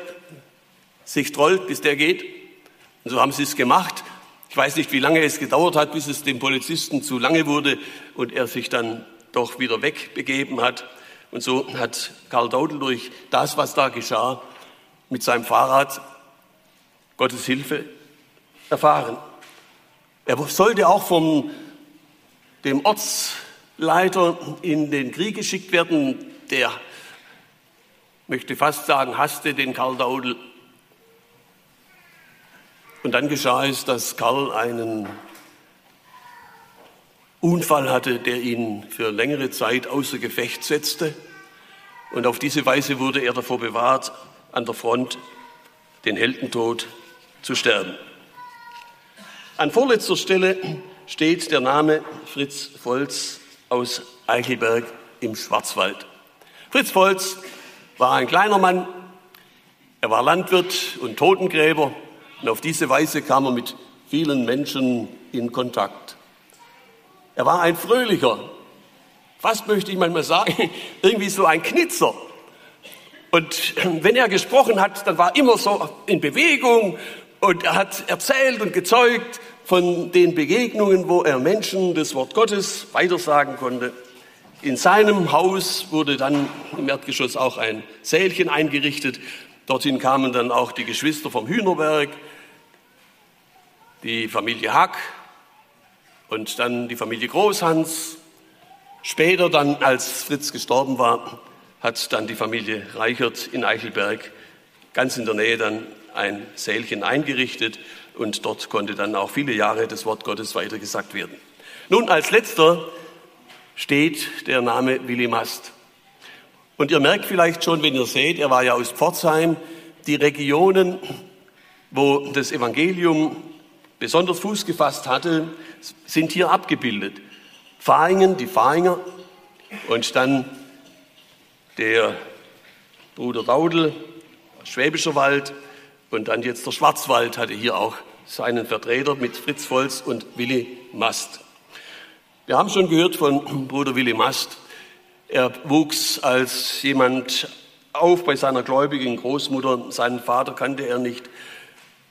sich trollt, bis der geht. Und so haben sie es gemacht. Ich weiß nicht, wie lange es gedauert hat, bis es dem Polizisten zu lange wurde und er sich dann doch wieder wegbegeben hat. Und so hat Karl Daudel durch das, was da geschah, mit seinem Fahrrad Gottes Hilfe erfahren. Er sollte auch vom dem Ortsleiter in den Krieg geschickt werden, der möchte fast sagen, hasste den Karl Daudel und dann geschah es, dass Karl einen Unfall hatte, der ihn für längere Zeit außer Gefecht setzte. Und auf diese Weise wurde er davor bewahrt, an der Front den Heldentod zu sterben. An vorletzter Stelle steht der Name Fritz Volz aus Eichelberg im Schwarzwald. Fritz Volz war ein kleiner Mann, er war Landwirt und Totengräber und auf diese Weise kam er mit vielen Menschen in Kontakt. Er war ein fröhlicher, fast möchte ich manchmal sagen, irgendwie so ein Knitzer. Und wenn er gesprochen hat, dann war immer so in Bewegung und er hat erzählt und gezeugt von den Begegnungen, wo er Menschen das Wort Gottes weitersagen konnte. In seinem Haus wurde dann im Erdgeschoss auch ein Sälchen eingerichtet. Dorthin kamen dann auch die Geschwister vom Hühnerberg, die Familie Hack und dann die Familie Großhans. Später dann, als Fritz gestorben war, hat dann die Familie Reichert in Eichelberg ganz in der Nähe dann ein Sälchen eingerichtet und dort konnte dann auch viele Jahre das Wort Gottes weitergesagt werden. Nun, als letzter steht der Name Willi Mast. Und ihr merkt vielleicht schon, wenn ihr seht, er war ja aus Pforzheim, die Regionen, wo das Evangelium besonders Fuß gefasst hatte, sind hier abgebildet. Fahingen, die Fahinger und dann der Bruder Daudel, Schwäbischer Wald und dann jetzt der Schwarzwald hatte hier auch seinen Vertreter mit Fritz Volz und Willi Mast. Wir haben schon gehört von Bruder Willi Mast. Er wuchs als jemand auf bei seiner gläubigen Großmutter. Seinen Vater kannte er nicht.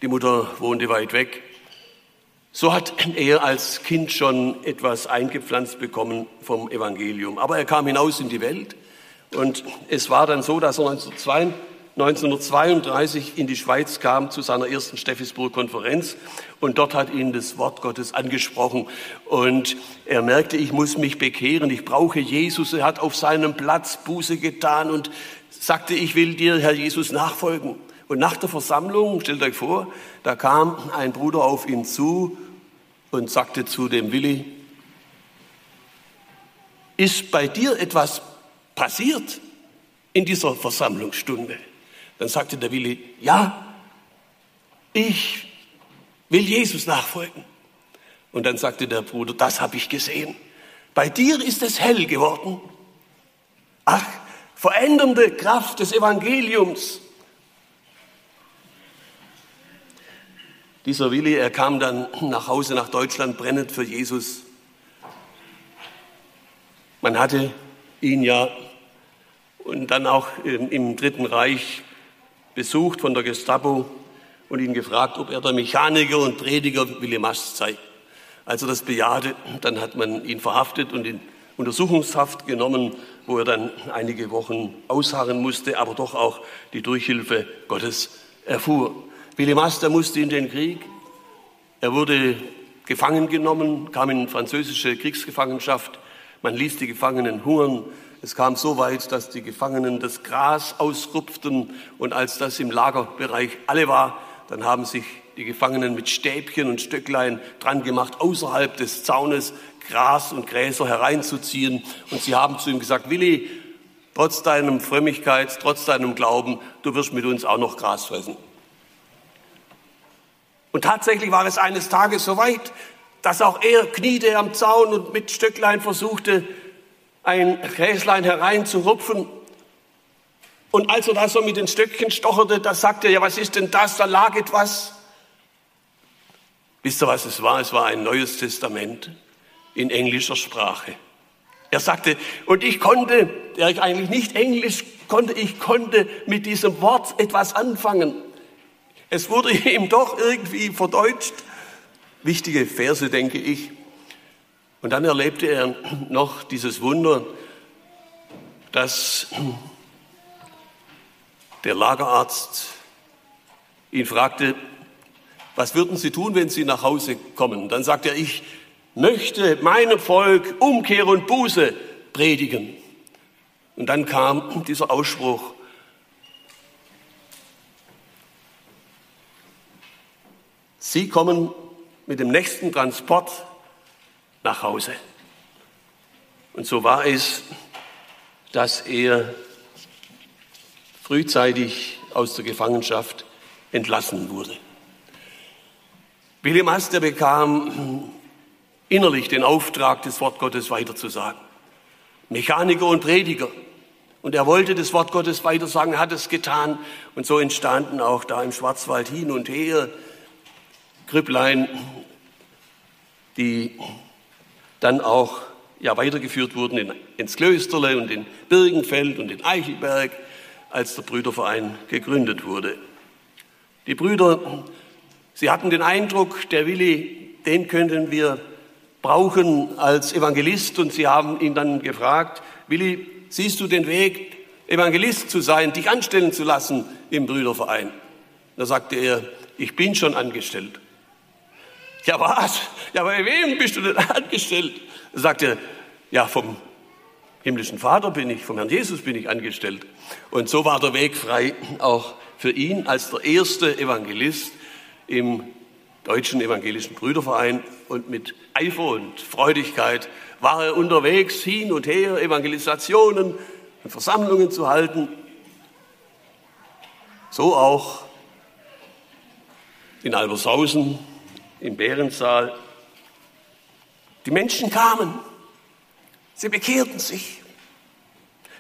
Die Mutter wohnte weit weg. So hat er als Kind schon etwas eingepflanzt bekommen vom Evangelium. Aber er kam hinaus in die Welt und es war dann so, dass er 1932 in die Schweiz kam zu seiner ersten Steffisburg-Konferenz und dort hat ihn das Wort Gottes angesprochen und er merkte, ich muss mich bekehren, ich brauche Jesus. Er hat auf seinem Platz Buße getan und sagte, ich will dir, Herr Jesus, nachfolgen. Und nach der Versammlung, stellt euch vor, da kam ein Bruder auf ihn zu und sagte zu dem Willi, ist bei dir etwas passiert in dieser Versammlungsstunde? Dann sagte der Willi, ja, ich will Jesus nachfolgen. Und dann sagte der Bruder, das habe ich gesehen. Bei dir ist es hell geworden. Ach, verändernde Kraft des Evangeliums. Dieser Willi, er kam dann nach Hause nach Deutschland brennend für Jesus. Man hatte ihn ja und dann auch im Dritten Reich besucht von der Gestapo und ihn gefragt, ob er der Mechaniker und Prediger Willi Mast sei. Als er das bejahte, dann hat man ihn verhaftet und in Untersuchungshaft genommen, wo er dann einige Wochen ausharren musste, aber doch auch die Durchhilfe Gottes erfuhr. Willi Master musste in den Krieg. Er wurde gefangen genommen, kam in französische Kriegsgefangenschaft. Man ließ die Gefangenen hungern. Es kam so weit, dass die Gefangenen das Gras ausrupften und als das im Lagerbereich alle war, dann haben sich die Gefangenen mit Stäbchen und Stöcklein dran gemacht, außerhalb des Zaunes Gras und Gräser hereinzuziehen. Und sie haben zu ihm gesagt, Willi, trotz deinem Frömmigkeit, trotz deinem Glauben, du wirst mit uns auch noch Gras fressen. Und tatsächlich war es eines Tages so weit, dass auch er kniete am Zaun und mit Stöcklein versuchte, ein Gräslein hereinzurupfen. Und als er da so mit den Stöckchen stocherte, da sagte er, ja, was ist denn das? Da lag etwas. Wisst ihr, was es war? Es war ein neues Testament in englischer Sprache. Er sagte, und ich konnte, der ich eigentlich nicht Englisch konnte, ich konnte mit diesem Wort etwas anfangen. Es wurde ihm doch irgendwie verdeutscht. Wichtige Verse, denke ich. Und dann erlebte er noch dieses Wunder, dass der Lagerarzt ihn fragte, was würden Sie tun, wenn Sie nach Hause kommen? Dann sagte er, ich möchte meinem Volk Umkehr und Buße predigen. Und dann kam dieser Ausspruch, Sie kommen mit dem nächsten Transport nach Hause. Und so war es, dass er frühzeitig aus der Gefangenschaft entlassen wurde. William Haster bekam innerlich den Auftrag, das Wort Gottes weiterzusagen. Mechaniker und Prediger. Und er wollte das Wort Gottes weitersagen, hat es getan. Und so entstanden auch da im Schwarzwald hin und her Grüpplein, die dann auch ja, weitergeführt wurden in, ins Klösterle und in Birgenfeld und in Eichelberg, als der Brüderverein gegründet wurde. Die Brüder, sie hatten den Eindruck, der Willi, den könnten wir brauchen als Evangelist und sie haben ihn dann gefragt, Willi, siehst du den Weg, Evangelist zu sein, dich anstellen zu lassen im Brüderverein? Da sagte er, ich bin schon angestellt. Ja, was? Ja, bei wem bist du denn angestellt? Sagt er, ja, vom himmlischen Vater bin ich, vom Herrn Jesus bin ich angestellt. Und so war der Weg frei auch für ihn als der erste Evangelist im Deutschen Evangelischen Brüderverein und mit Eifer und Freudigkeit war er unterwegs, hin und her, Evangelisationen und Versammlungen zu halten. So auch in Albershausen, im Bärensaal. Die Menschen kamen, sie bekehrten sich.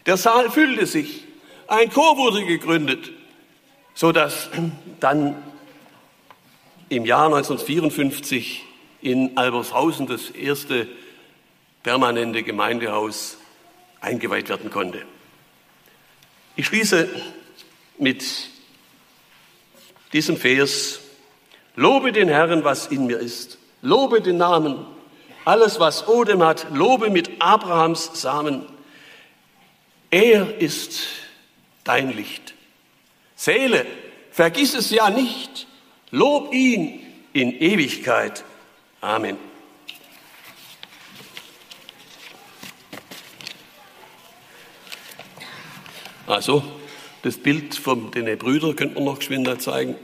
Der Saal füllte sich, ein Chor wurde gegründet, so dass dann im Jahr 1954 in Albershausen das erste permanente Gemeindehaus eingeweiht werden konnte. Ich schließe mit diesem Vers. Lobe den Herrn, was in mir ist. Lobe den Namen. Alles, was Odem hat, lobe mit Abrahams Samen. Er ist dein Licht. Seele, vergiss es ja nicht. Lob ihn in Ewigkeit. Amen. Also, das Bild von den Brüdern könnte man noch geschwinder zeigen.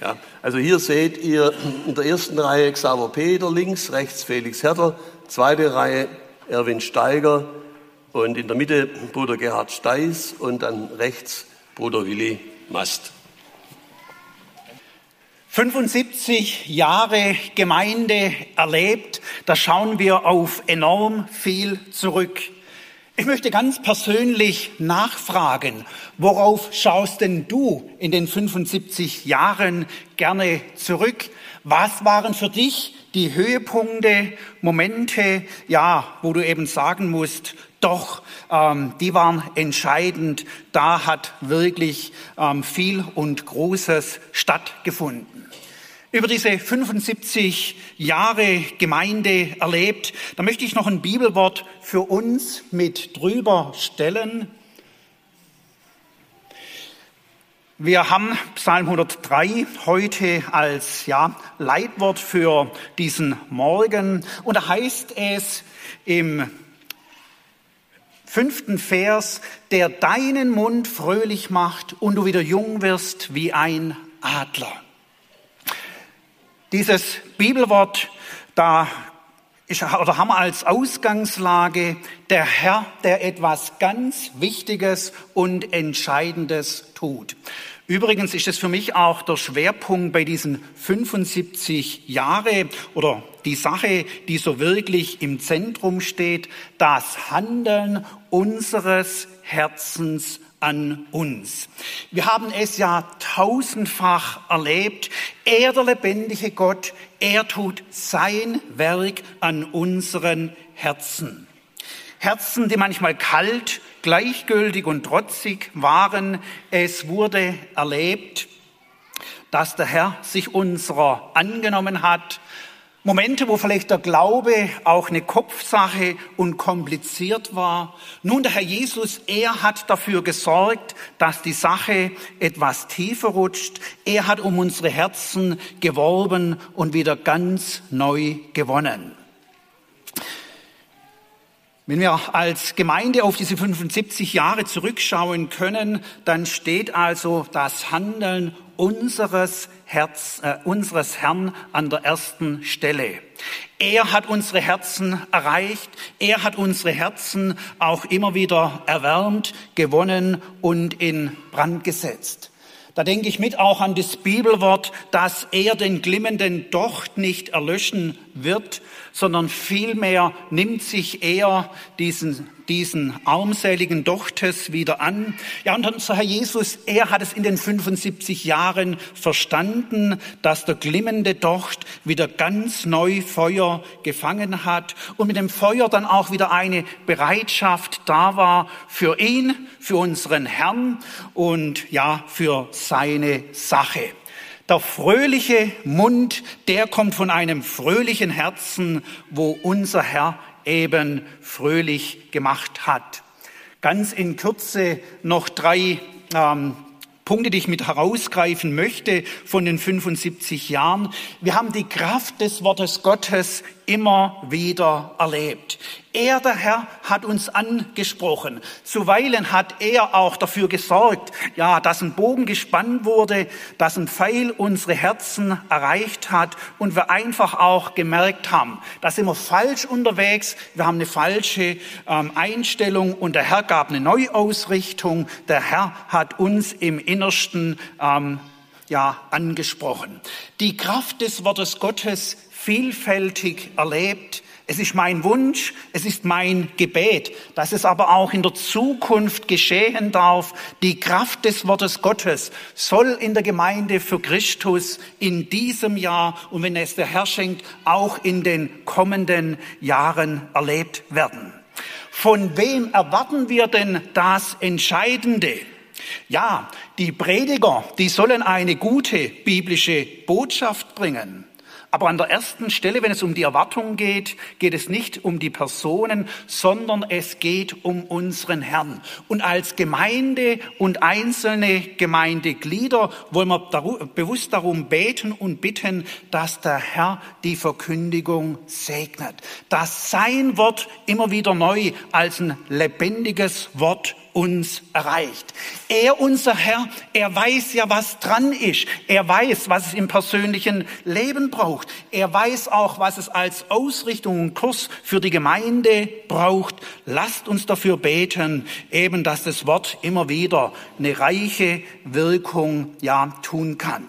Ja, also hier seht ihr in der ersten Reihe Xaver Peter, links, rechts Felix Herter, zweite Reihe Erwin Steiger und in der Mitte Bruder Gerhard Steiß und dann rechts Bruder Willi Mast. 75 Jahre Gemeinde erlebt, da schauen wir auf enorm viel zurück. Ich möchte ganz persönlich nachfragen, worauf schaust denn du in den 75 Jahren gerne zurück? Was waren für dich die Höhepunkte, Momente, ja, wo du eben sagen musst, doch, ähm, die waren entscheidend. Da hat wirklich ähm, viel und Großes stattgefunden über diese 75 Jahre Gemeinde erlebt, da möchte ich noch ein Bibelwort für uns mit drüber stellen. Wir haben Psalm 103 heute als ja, Leitwort für diesen Morgen und da heißt es im fünften Vers, der deinen Mund fröhlich macht und du wieder jung wirst wie ein Adler. Dieses Bibelwort, da ist, oder haben wir als Ausgangslage der Herr, der etwas ganz Wichtiges und Entscheidendes tut. Übrigens ist es für mich auch der Schwerpunkt bei diesen 75 Jahre oder die Sache, die so wirklich im Zentrum steht, das Handeln unseres Herzens an uns. Wir haben es ja tausendfach erlebt. Er, der lebendige Gott, er tut sein Werk an unseren Herzen. Herzen, die manchmal kalt, gleichgültig und trotzig waren. Es wurde erlebt, dass der Herr sich unserer angenommen hat, Momente, wo vielleicht der Glaube auch eine Kopfsache und kompliziert war. Nun, der Herr Jesus, er hat dafür gesorgt, dass die Sache etwas tiefer rutscht. Er hat um unsere Herzen geworben und wieder ganz neu gewonnen. Wenn wir als Gemeinde auf diese 75 Jahre zurückschauen können, dann steht also das Handeln unseres Herz, äh, unseres Herrn an der ersten Stelle. Er hat unsere Herzen erreicht. Er hat unsere Herzen auch immer wieder erwärmt, gewonnen und in Brand gesetzt. Da denke ich mit auch an das Bibelwort, dass er den glimmenden Docht nicht erlöschen wird, sondern vielmehr nimmt sich er diesen, diesen armseligen Dochtes wieder an. Ja, und unser Herr Jesus, er hat es in den 75 Jahren verstanden, dass der glimmende Docht wieder ganz neu Feuer gefangen hat und mit dem Feuer dann auch wieder eine Bereitschaft da war für ihn, für unseren Herrn und ja, für seine Sache. Der fröhliche Mund, der kommt von einem fröhlichen Herzen, wo unser Herr eben fröhlich gemacht hat. Ganz in Kürze noch drei ähm, Punkte, die ich mit herausgreifen möchte von den 75 Jahren. Wir haben die Kraft des Wortes Gottes immer wieder erlebt. Er, der Herr, hat uns angesprochen. Zuweilen hat er auch dafür gesorgt, ja, dass ein Bogen gespannt wurde, dass ein Pfeil unsere Herzen erreicht hat und wir einfach auch gemerkt haben, da sind wir falsch unterwegs, wir haben eine falsche ähm, Einstellung und der Herr gab eine Neuausrichtung. Der Herr hat uns im Innersten ähm, ja, angesprochen. Die Kraft des Wortes Gottes vielfältig erlebt. Es ist mein Wunsch, es ist mein Gebet, dass es aber auch in der Zukunft geschehen darf. Die Kraft des Wortes Gottes soll in der Gemeinde für Christus in diesem Jahr und wenn es der Herr schenkt, auch in den kommenden Jahren erlebt werden. Von wem erwarten wir denn das Entscheidende? Ja, die Prediger, die sollen eine gute biblische Botschaft bringen. Aber an der ersten Stelle, wenn es um die Erwartung geht, geht es nicht um die Personen, sondern es geht um unseren Herrn. Und als Gemeinde und einzelne Gemeindeglieder wollen wir bewusst darum beten und bitten, dass der Herr die Verkündigung segnet, dass sein Wort immer wieder neu als ein lebendiges Wort uns erreicht. Er, unser Herr, er weiß ja, was dran ist. Er weiß, was es im persönlichen Leben braucht. Er weiß auch, was es als Ausrichtung und Kurs für die Gemeinde braucht. Lasst uns dafür beten, eben, dass das Wort immer wieder eine reiche Wirkung, ja, tun kann.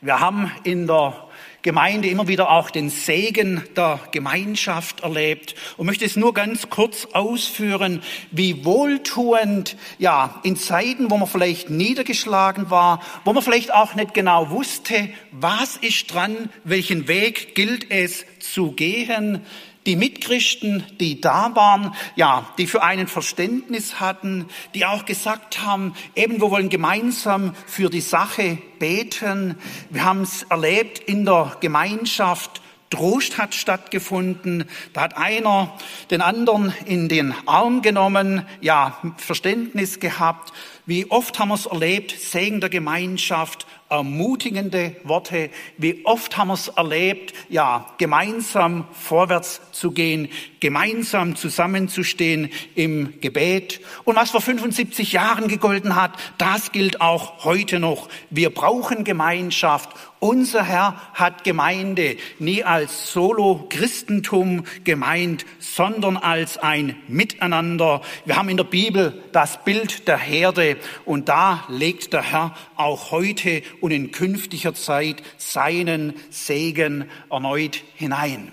Wir haben in der Gemeinde immer wieder auch den Segen der Gemeinschaft erlebt und möchte es nur ganz kurz ausführen, wie wohltuend, ja, in Zeiten, wo man vielleicht niedergeschlagen war, wo man vielleicht auch nicht genau wusste, was ist dran, welchen Weg gilt es zu gehen, die Mitchristen, die da waren, ja, die für einen Verständnis hatten, die auch gesagt haben, eben wir wollen gemeinsam für die Sache beten. Wir haben es erlebt in der Gemeinschaft. Trost hat stattgefunden. Da hat einer den anderen in den Arm genommen, ja, Verständnis gehabt. Wie oft haben wir es erlebt, Segen der Gemeinschaft, ermutigende Worte. Wie oft haben wir es erlebt, ja, gemeinsam vorwärts zu gehen, gemeinsam zusammenzustehen im Gebet. Und was vor 75 Jahren gegolten hat, das gilt auch heute noch. Wir brauchen Gemeinschaft unser Herr hat Gemeinde nie als Solo-Christentum gemeint, sondern als ein Miteinander. Wir haben in der Bibel das Bild der Herde und da legt der Herr auch heute und in künftiger Zeit seinen Segen erneut hinein.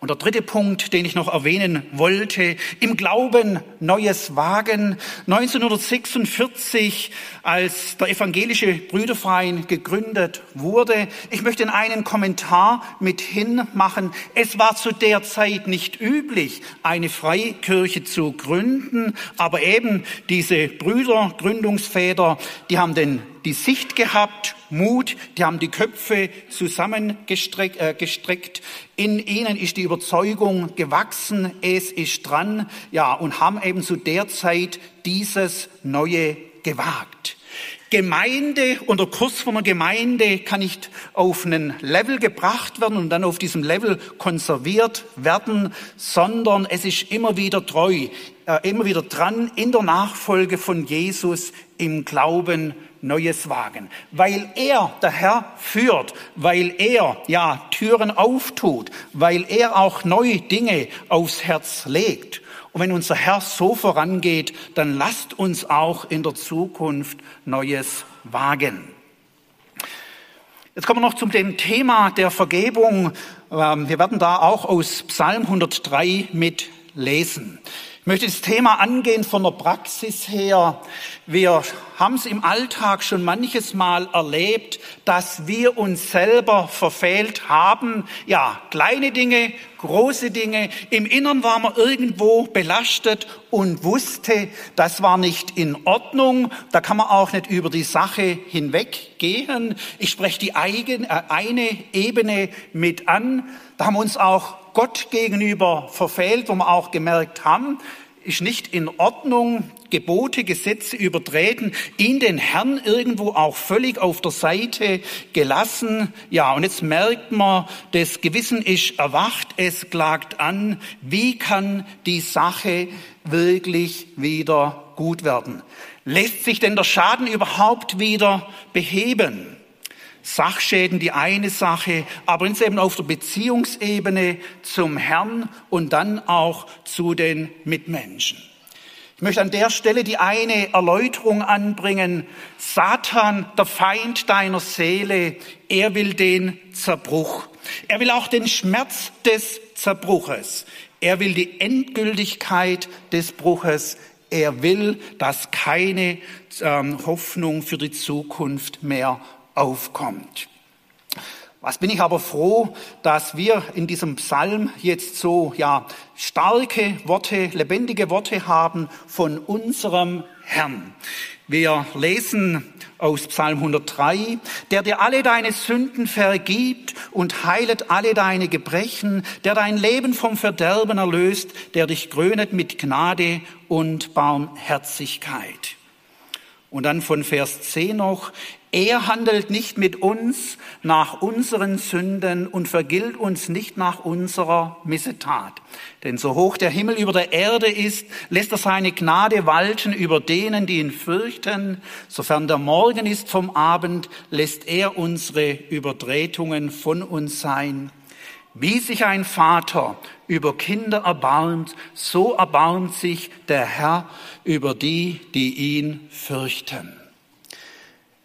Und der dritte Punkt, den ich noch erwähnen wollte, im Glauben Neues Wagen. 1946, als der evangelische Brüderverein gegründet wurde. Ich möchte einen Kommentar mit hinmachen. Es war zu der Zeit nicht üblich, eine Freikirche zu gründen, aber eben diese Brüder, Gründungsväter, die haben den die Sicht gehabt, Mut, die haben die Köpfe zusammengestreckt. Äh. In ihnen ist die Überzeugung gewachsen, es ist dran, ja, und haben eben zu der Zeit dieses Neue gewagt. Gemeinde und der Kurs von einer Gemeinde kann nicht auf einen Level gebracht werden und dann auf diesem Level konserviert werden, sondern es ist immer wieder treu, äh, immer wieder dran in der Nachfolge von Jesus im Glauben Neues wagen, weil er, der Herr, führt, weil er, ja, Türen auftut, weil er auch neue Dinge aufs Herz legt. Und wenn unser Herr so vorangeht, dann lasst uns auch in der Zukunft Neues wagen. Jetzt kommen wir noch zum dem Thema der Vergebung. Ähm, wir werden da auch aus Psalm 103 mit lesen. Ich möchte das Thema angehen von der Praxis her. Wir haben es im Alltag schon manches Mal erlebt, dass wir uns selber verfehlt haben. Ja, kleine Dinge, große Dinge. Im Innern war man irgendwo belastet und wusste, das war nicht in Ordnung. Da kann man auch nicht über die Sache hinweggehen. Ich spreche die eigene, äh, eine Ebene mit an. Da haben wir uns auch Gott gegenüber verfehlt, wo wir auch gemerkt haben, ist nicht in Ordnung, Gebote, Gesetze übertreten, ihn den Herrn irgendwo auch völlig auf der Seite gelassen. Ja, und jetzt merkt man, das Gewissen ist erwacht, es klagt an, wie kann die Sache wirklich wieder gut werden? Lässt sich denn der Schaden überhaupt wieder beheben? Sachschäden die eine Sache, aber uns eben auf der Beziehungsebene zum Herrn und dann auch zu den Mitmenschen. Ich möchte an der Stelle die eine Erläuterung anbringen. Satan, der Feind deiner Seele, er will den Zerbruch. Er will auch den Schmerz des Zerbruches. Er will die Endgültigkeit des Bruches. Er will, dass keine ähm, Hoffnung für die Zukunft mehr aufkommt. Was bin ich aber froh, dass wir in diesem Psalm jetzt so, ja, starke Worte, lebendige Worte haben von unserem Herrn. Wir lesen aus Psalm 103, der dir alle deine Sünden vergibt und heilet alle deine Gebrechen, der dein Leben vom Verderben erlöst, der dich krönet mit Gnade und Barmherzigkeit. Und dann von Vers 10 noch, er handelt nicht mit uns nach unseren Sünden und vergilt uns nicht nach unserer Missetat. Denn so hoch der Himmel über der Erde ist, lässt er seine Gnade walten über denen, die ihn fürchten. Sofern der Morgen ist vom Abend, lässt er unsere Übertretungen von uns sein. Wie sich ein Vater über Kinder erbarmt, so erbarmt sich der Herr über die, die ihn fürchten.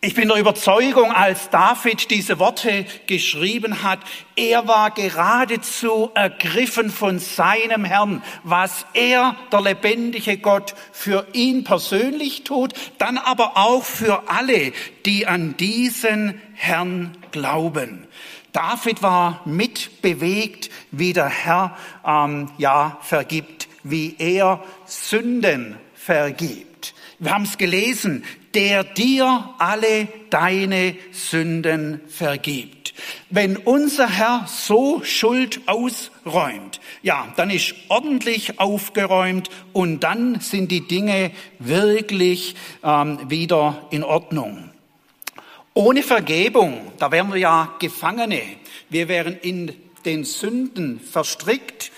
Ich bin der Überzeugung, als David diese Worte geschrieben hat, er war geradezu ergriffen von seinem Herrn, was er, der lebendige Gott, für ihn persönlich tut, dann aber auch für alle, die an diesen Herrn glauben. David war mitbewegt, wie der Herr ähm, ja vergibt, wie er Sünden vergibt. Wir haben es gelesen, der dir alle deine Sünden vergibt. Wenn unser Herr so Schuld ausräumt, ja, dann ist ordentlich aufgeräumt und dann sind die Dinge wirklich ähm, wieder in Ordnung. Ohne Vergebung, da wären wir ja Gefangene. Wir wären in den Sünden verstrickt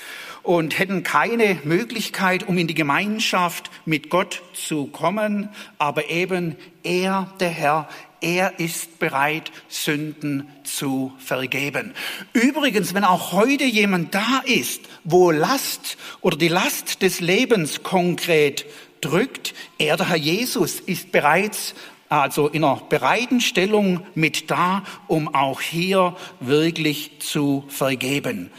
und hätten keine Möglichkeit, um in die Gemeinschaft mit Gott zu kommen. Aber eben er, der Herr, er ist bereit, Sünden zu vergeben. Übrigens, wenn auch heute jemand da ist, wo Last oder die Last des Lebens konkret drückt, er, der Herr Jesus, ist bereits also in einer bereiten Stellung mit da, um auch hier wirklich zu vergeben.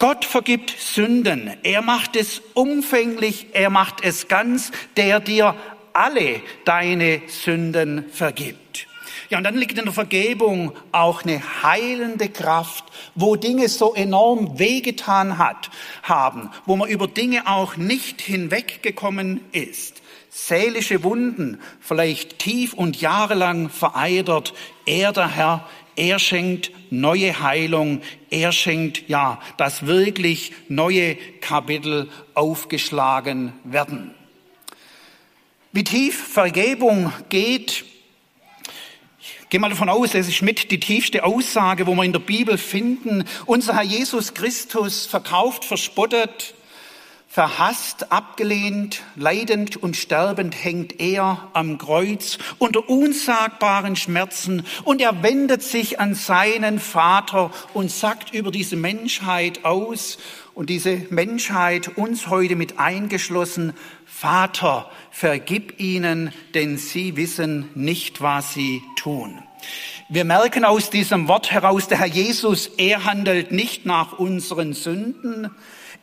Gott vergibt Sünden. Er macht es umfänglich. Er macht es ganz, der dir alle deine Sünden vergibt. Ja, und dann liegt in der Vergebung auch eine heilende Kraft, wo Dinge so enorm wehgetan hat, haben, wo man über Dinge auch nicht hinweggekommen ist. Seelische Wunden, vielleicht tief und jahrelang vereitert, er der Herr er schenkt neue Heilung. Er schenkt, ja, dass wirklich neue Kapitel aufgeschlagen werden. Wie tief Vergebung geht, ich gehe mal davon aus, es ist mit die tiefste Aussage, wo wir in der Bibel finden. Unser Herr Jesus Christus verkauft, verspottet, Verhasst, abgelehnt, leidend und sterbend hängt er am Kreuz unter unsagbaren Schmerzen und er wendet sich an seinen Vater und sagt über diese Menschheit aus und diese Menschheit uns heute mit eingeschlossen, Vater, vergib ihnen, denn sie wissen nicht, was sie tun. Wir merken aus diesem Wort heraus, der Herr Jesus, er handelt nicht nach unseren Sünden,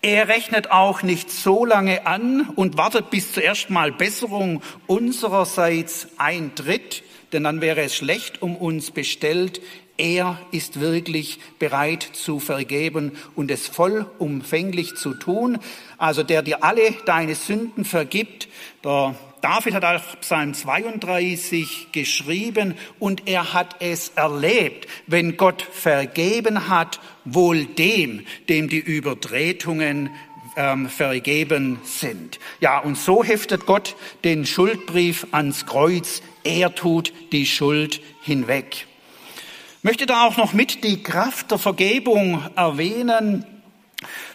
er rechnet auch nicht so lange an und wartet, bis zuerst mal Besserung unsererseits eintritt, denn dann wäre es schlecht um uns bestellt. Er ist wirklich bereit zu vergeben und es vollumfänglich zu tun. Also der dir alle deine Sünden vergibt, der David hat auch Psalm 32 geschrieben und er hat es erlebt, wenn Gott vergeben hat, wohl dem, dem die Übertretungen ähm, vergeben sind. Ja, und so heftet Gott den Schuldbrief ans Kreuz. Er tut die Schuld hinweg. Ich möchte da auch noch mit die Kraft der Vergebung erwähnen.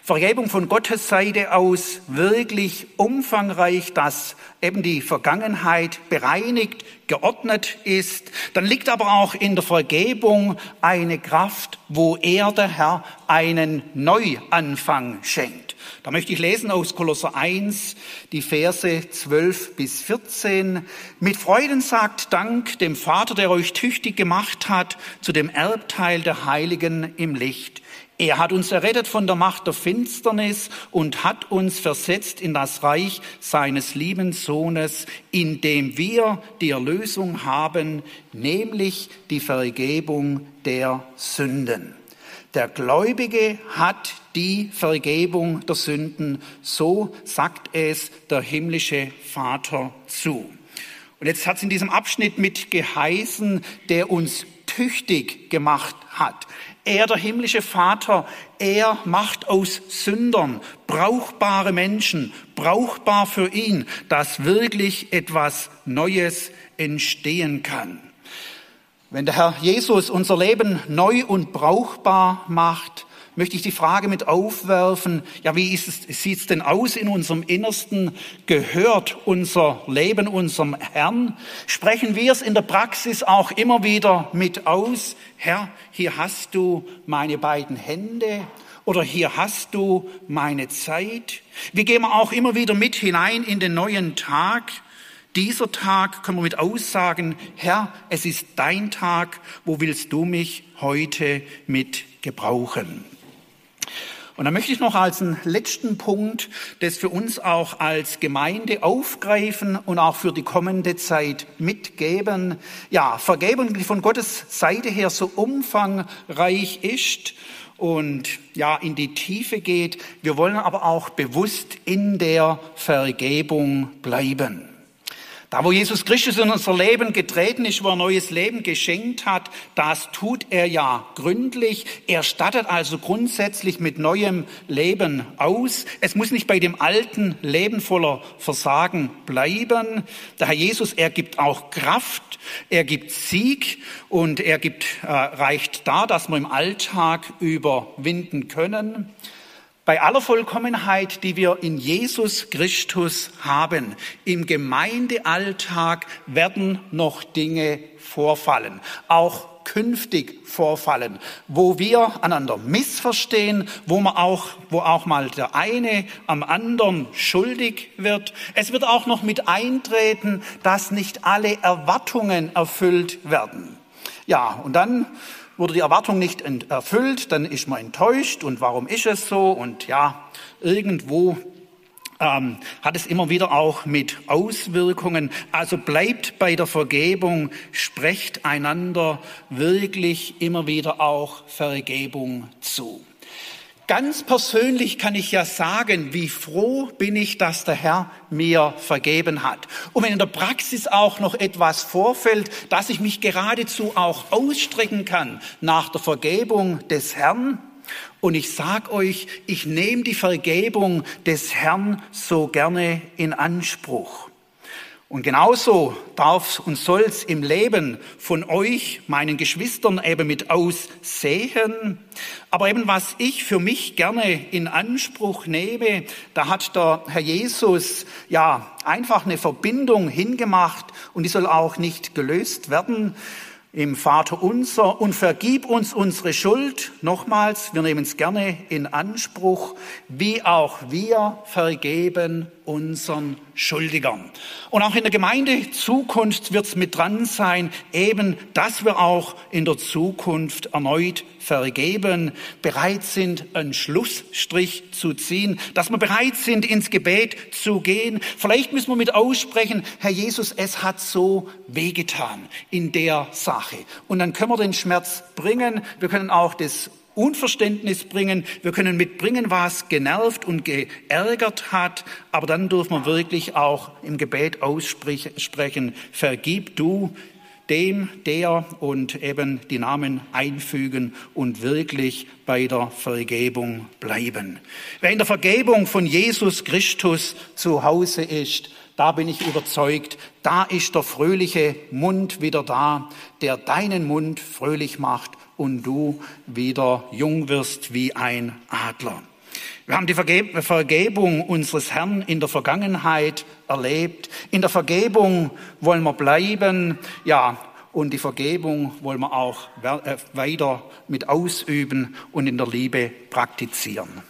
Vergebung von Gottes Seite aus wirklich umfangreich, dass eben die Vergangenheit bereinigt, geordnet ist. Dann liegt aber auch in der Vergebung eine Kraft, wo er, der Herr, einen Neuanfang schenkt. Da möchte ich lesen aus Kolosser 1, die Verse 12 bis 14. Mit Freuden sagt Dank dem Vater, der euch tüchtig gemacht hat, zu dem Erbteil der Heiligen im Licht. Er hat uns errettet von der Macht der Finsternis und hat uns versetzt in das Reich seines lieben Sohnes, in dem wir die Erlösung haben, nämlich die Vergebung der Sünden. Der Gläubige hat die Vergebung der Sünden, so sagt es der himmlische Vater zu. Und jetzt hat es in diesem Abschnitt mit geheißen, der uns tüchtig gemacht hat. Er, der himmlische Vater, er macht aus Sündern brauchbare Menschen, brauchbar für ihn, dass wirklich etwas Neues entstehen kann. Wenn der Herr Jesus unser Leben neu und brauchbar macht, möchte ich die Frage mit aufwerfen, ja, wie sieht es denn aus in unserem Innersten? Gehört unser Leben unserem Herrn? Sprechen wir es in der Praxis auch immer wieder mit aus? Herr, hier hast du meine beiden Hände oder hier hast du meine Zeit. Wir gehen auch immer wieder mit hinein in den neuen Tag. Dieser Tag können wir mit aussagen, Herr, es ist dein Tag, wo willst du mich heute mit gebrauchen? Und dann möchte ich noch als einen letzten Punkt das für uns auch als Gemeinde aufgreifen und auch für die kommende Zeit mitgeben. Ja, Vergebung, die von Gottes Seite her so umfangreich ist und ja, in die Tiefe geht. Wir wollen aber auch bewusst in der Vergebung bleiben. Da, wo Jesus Christus in unser Leben getreten ist, wo er neues Leben geschenkt hat, das tut er ja gründlich. Er stattet also grundsätzlich mit neuem Leben aus. Es muss nicht bei dem alten Leben voller Versagen bleiben. Der Herr Jesus, er gibt auch Kraft, er gibt Sieg und er gibt, äh, reicht da, dass wir im Alltag überwinden können. Bei aller Vollkommenheit, die wir in Jesus Christus haben, im Gemeindealltag werden noch Dinge vorfallen, auch künftig vorfallen, wo wir einander missverstehen, wo man auch, wo auch mal der eine am anderen schuldig wird. Es wird auch noch mit eintreten, dass nicht alle Erwartungen erfüllt werden. Ja, und dann wurde die Erwartung nicht erfüllt, dann ist man enttäuscht und warum ist es so? Und ja, irgendwo ähm, hat es immer wieder auch mit Auswirkungen. Also bleibt bei der Vergebung, sprecht einander wirklich immer wieder auch Vergebung zu. Ganz persönlich kann ich ja sagen, wie froh bin ich, dass der Herr mir vergeben hat. Und wenn in der Praxis auch noch etwas vorfällt, dass ich mich geradezu auch ausstrecken kann nach der Vergebung des Herrn. Und ich sag euch, ich nehme die Vergebung des Herrn so gerne in Anspruch. Und genauso darf und soll es im Leben von euch, meinen Geschwistern, eben mit aussehen. Aber eben was ich für mich gerne in Anspruch nehme, da hat der Herr Jesus ja einfach eine Verbindung hingemacht und die soll auch nicht gelöst werden im Vater unser und vergib uns unsere Schuld. Nochmals, wir nehmen es gerne in Anspruch, wie auch wir vergeben unseren Schuldigern. Und auch in der Gemeinde Zukunft wird es mit dran sein, eben, dass wir auch in der Zukunft erneut vergeben, bereit sind, einen Schlussstrich zu ziehen, dass wir bereit sind, ins Gebet zu gehen. Vielleicht müssen wir mit aussprechen, Herr Jesus, es hat so wehgetan in der Sache. Und dann können wir den Schmerz bringen. Wir können auch das Unverständnis bringen. Wir können mitbringen, was genervt und geärgert hat. Aber dann dürfen wir wirklich auch im Gebet aussprechen, vergib du dem, der und eben die Namen einfügen und wirklich bei der Vergebung bleiben. Wer in der Vergebung von Jesus Christus zu Hause ist, da bin ich überzeugt, da ist der fröhliche Mund wieder da, der deinen Mund fröhlich macht und du wieder jung wirst wie ein Adler. Wir haben die Vergebung unseres Herrn in der Vergangenheit erlebt. In der Vergebung wollen wir bleiben. Ja, und die Vergebung wollen wir auch äh, weiter mit ausüben und in der Liebe praktizieren.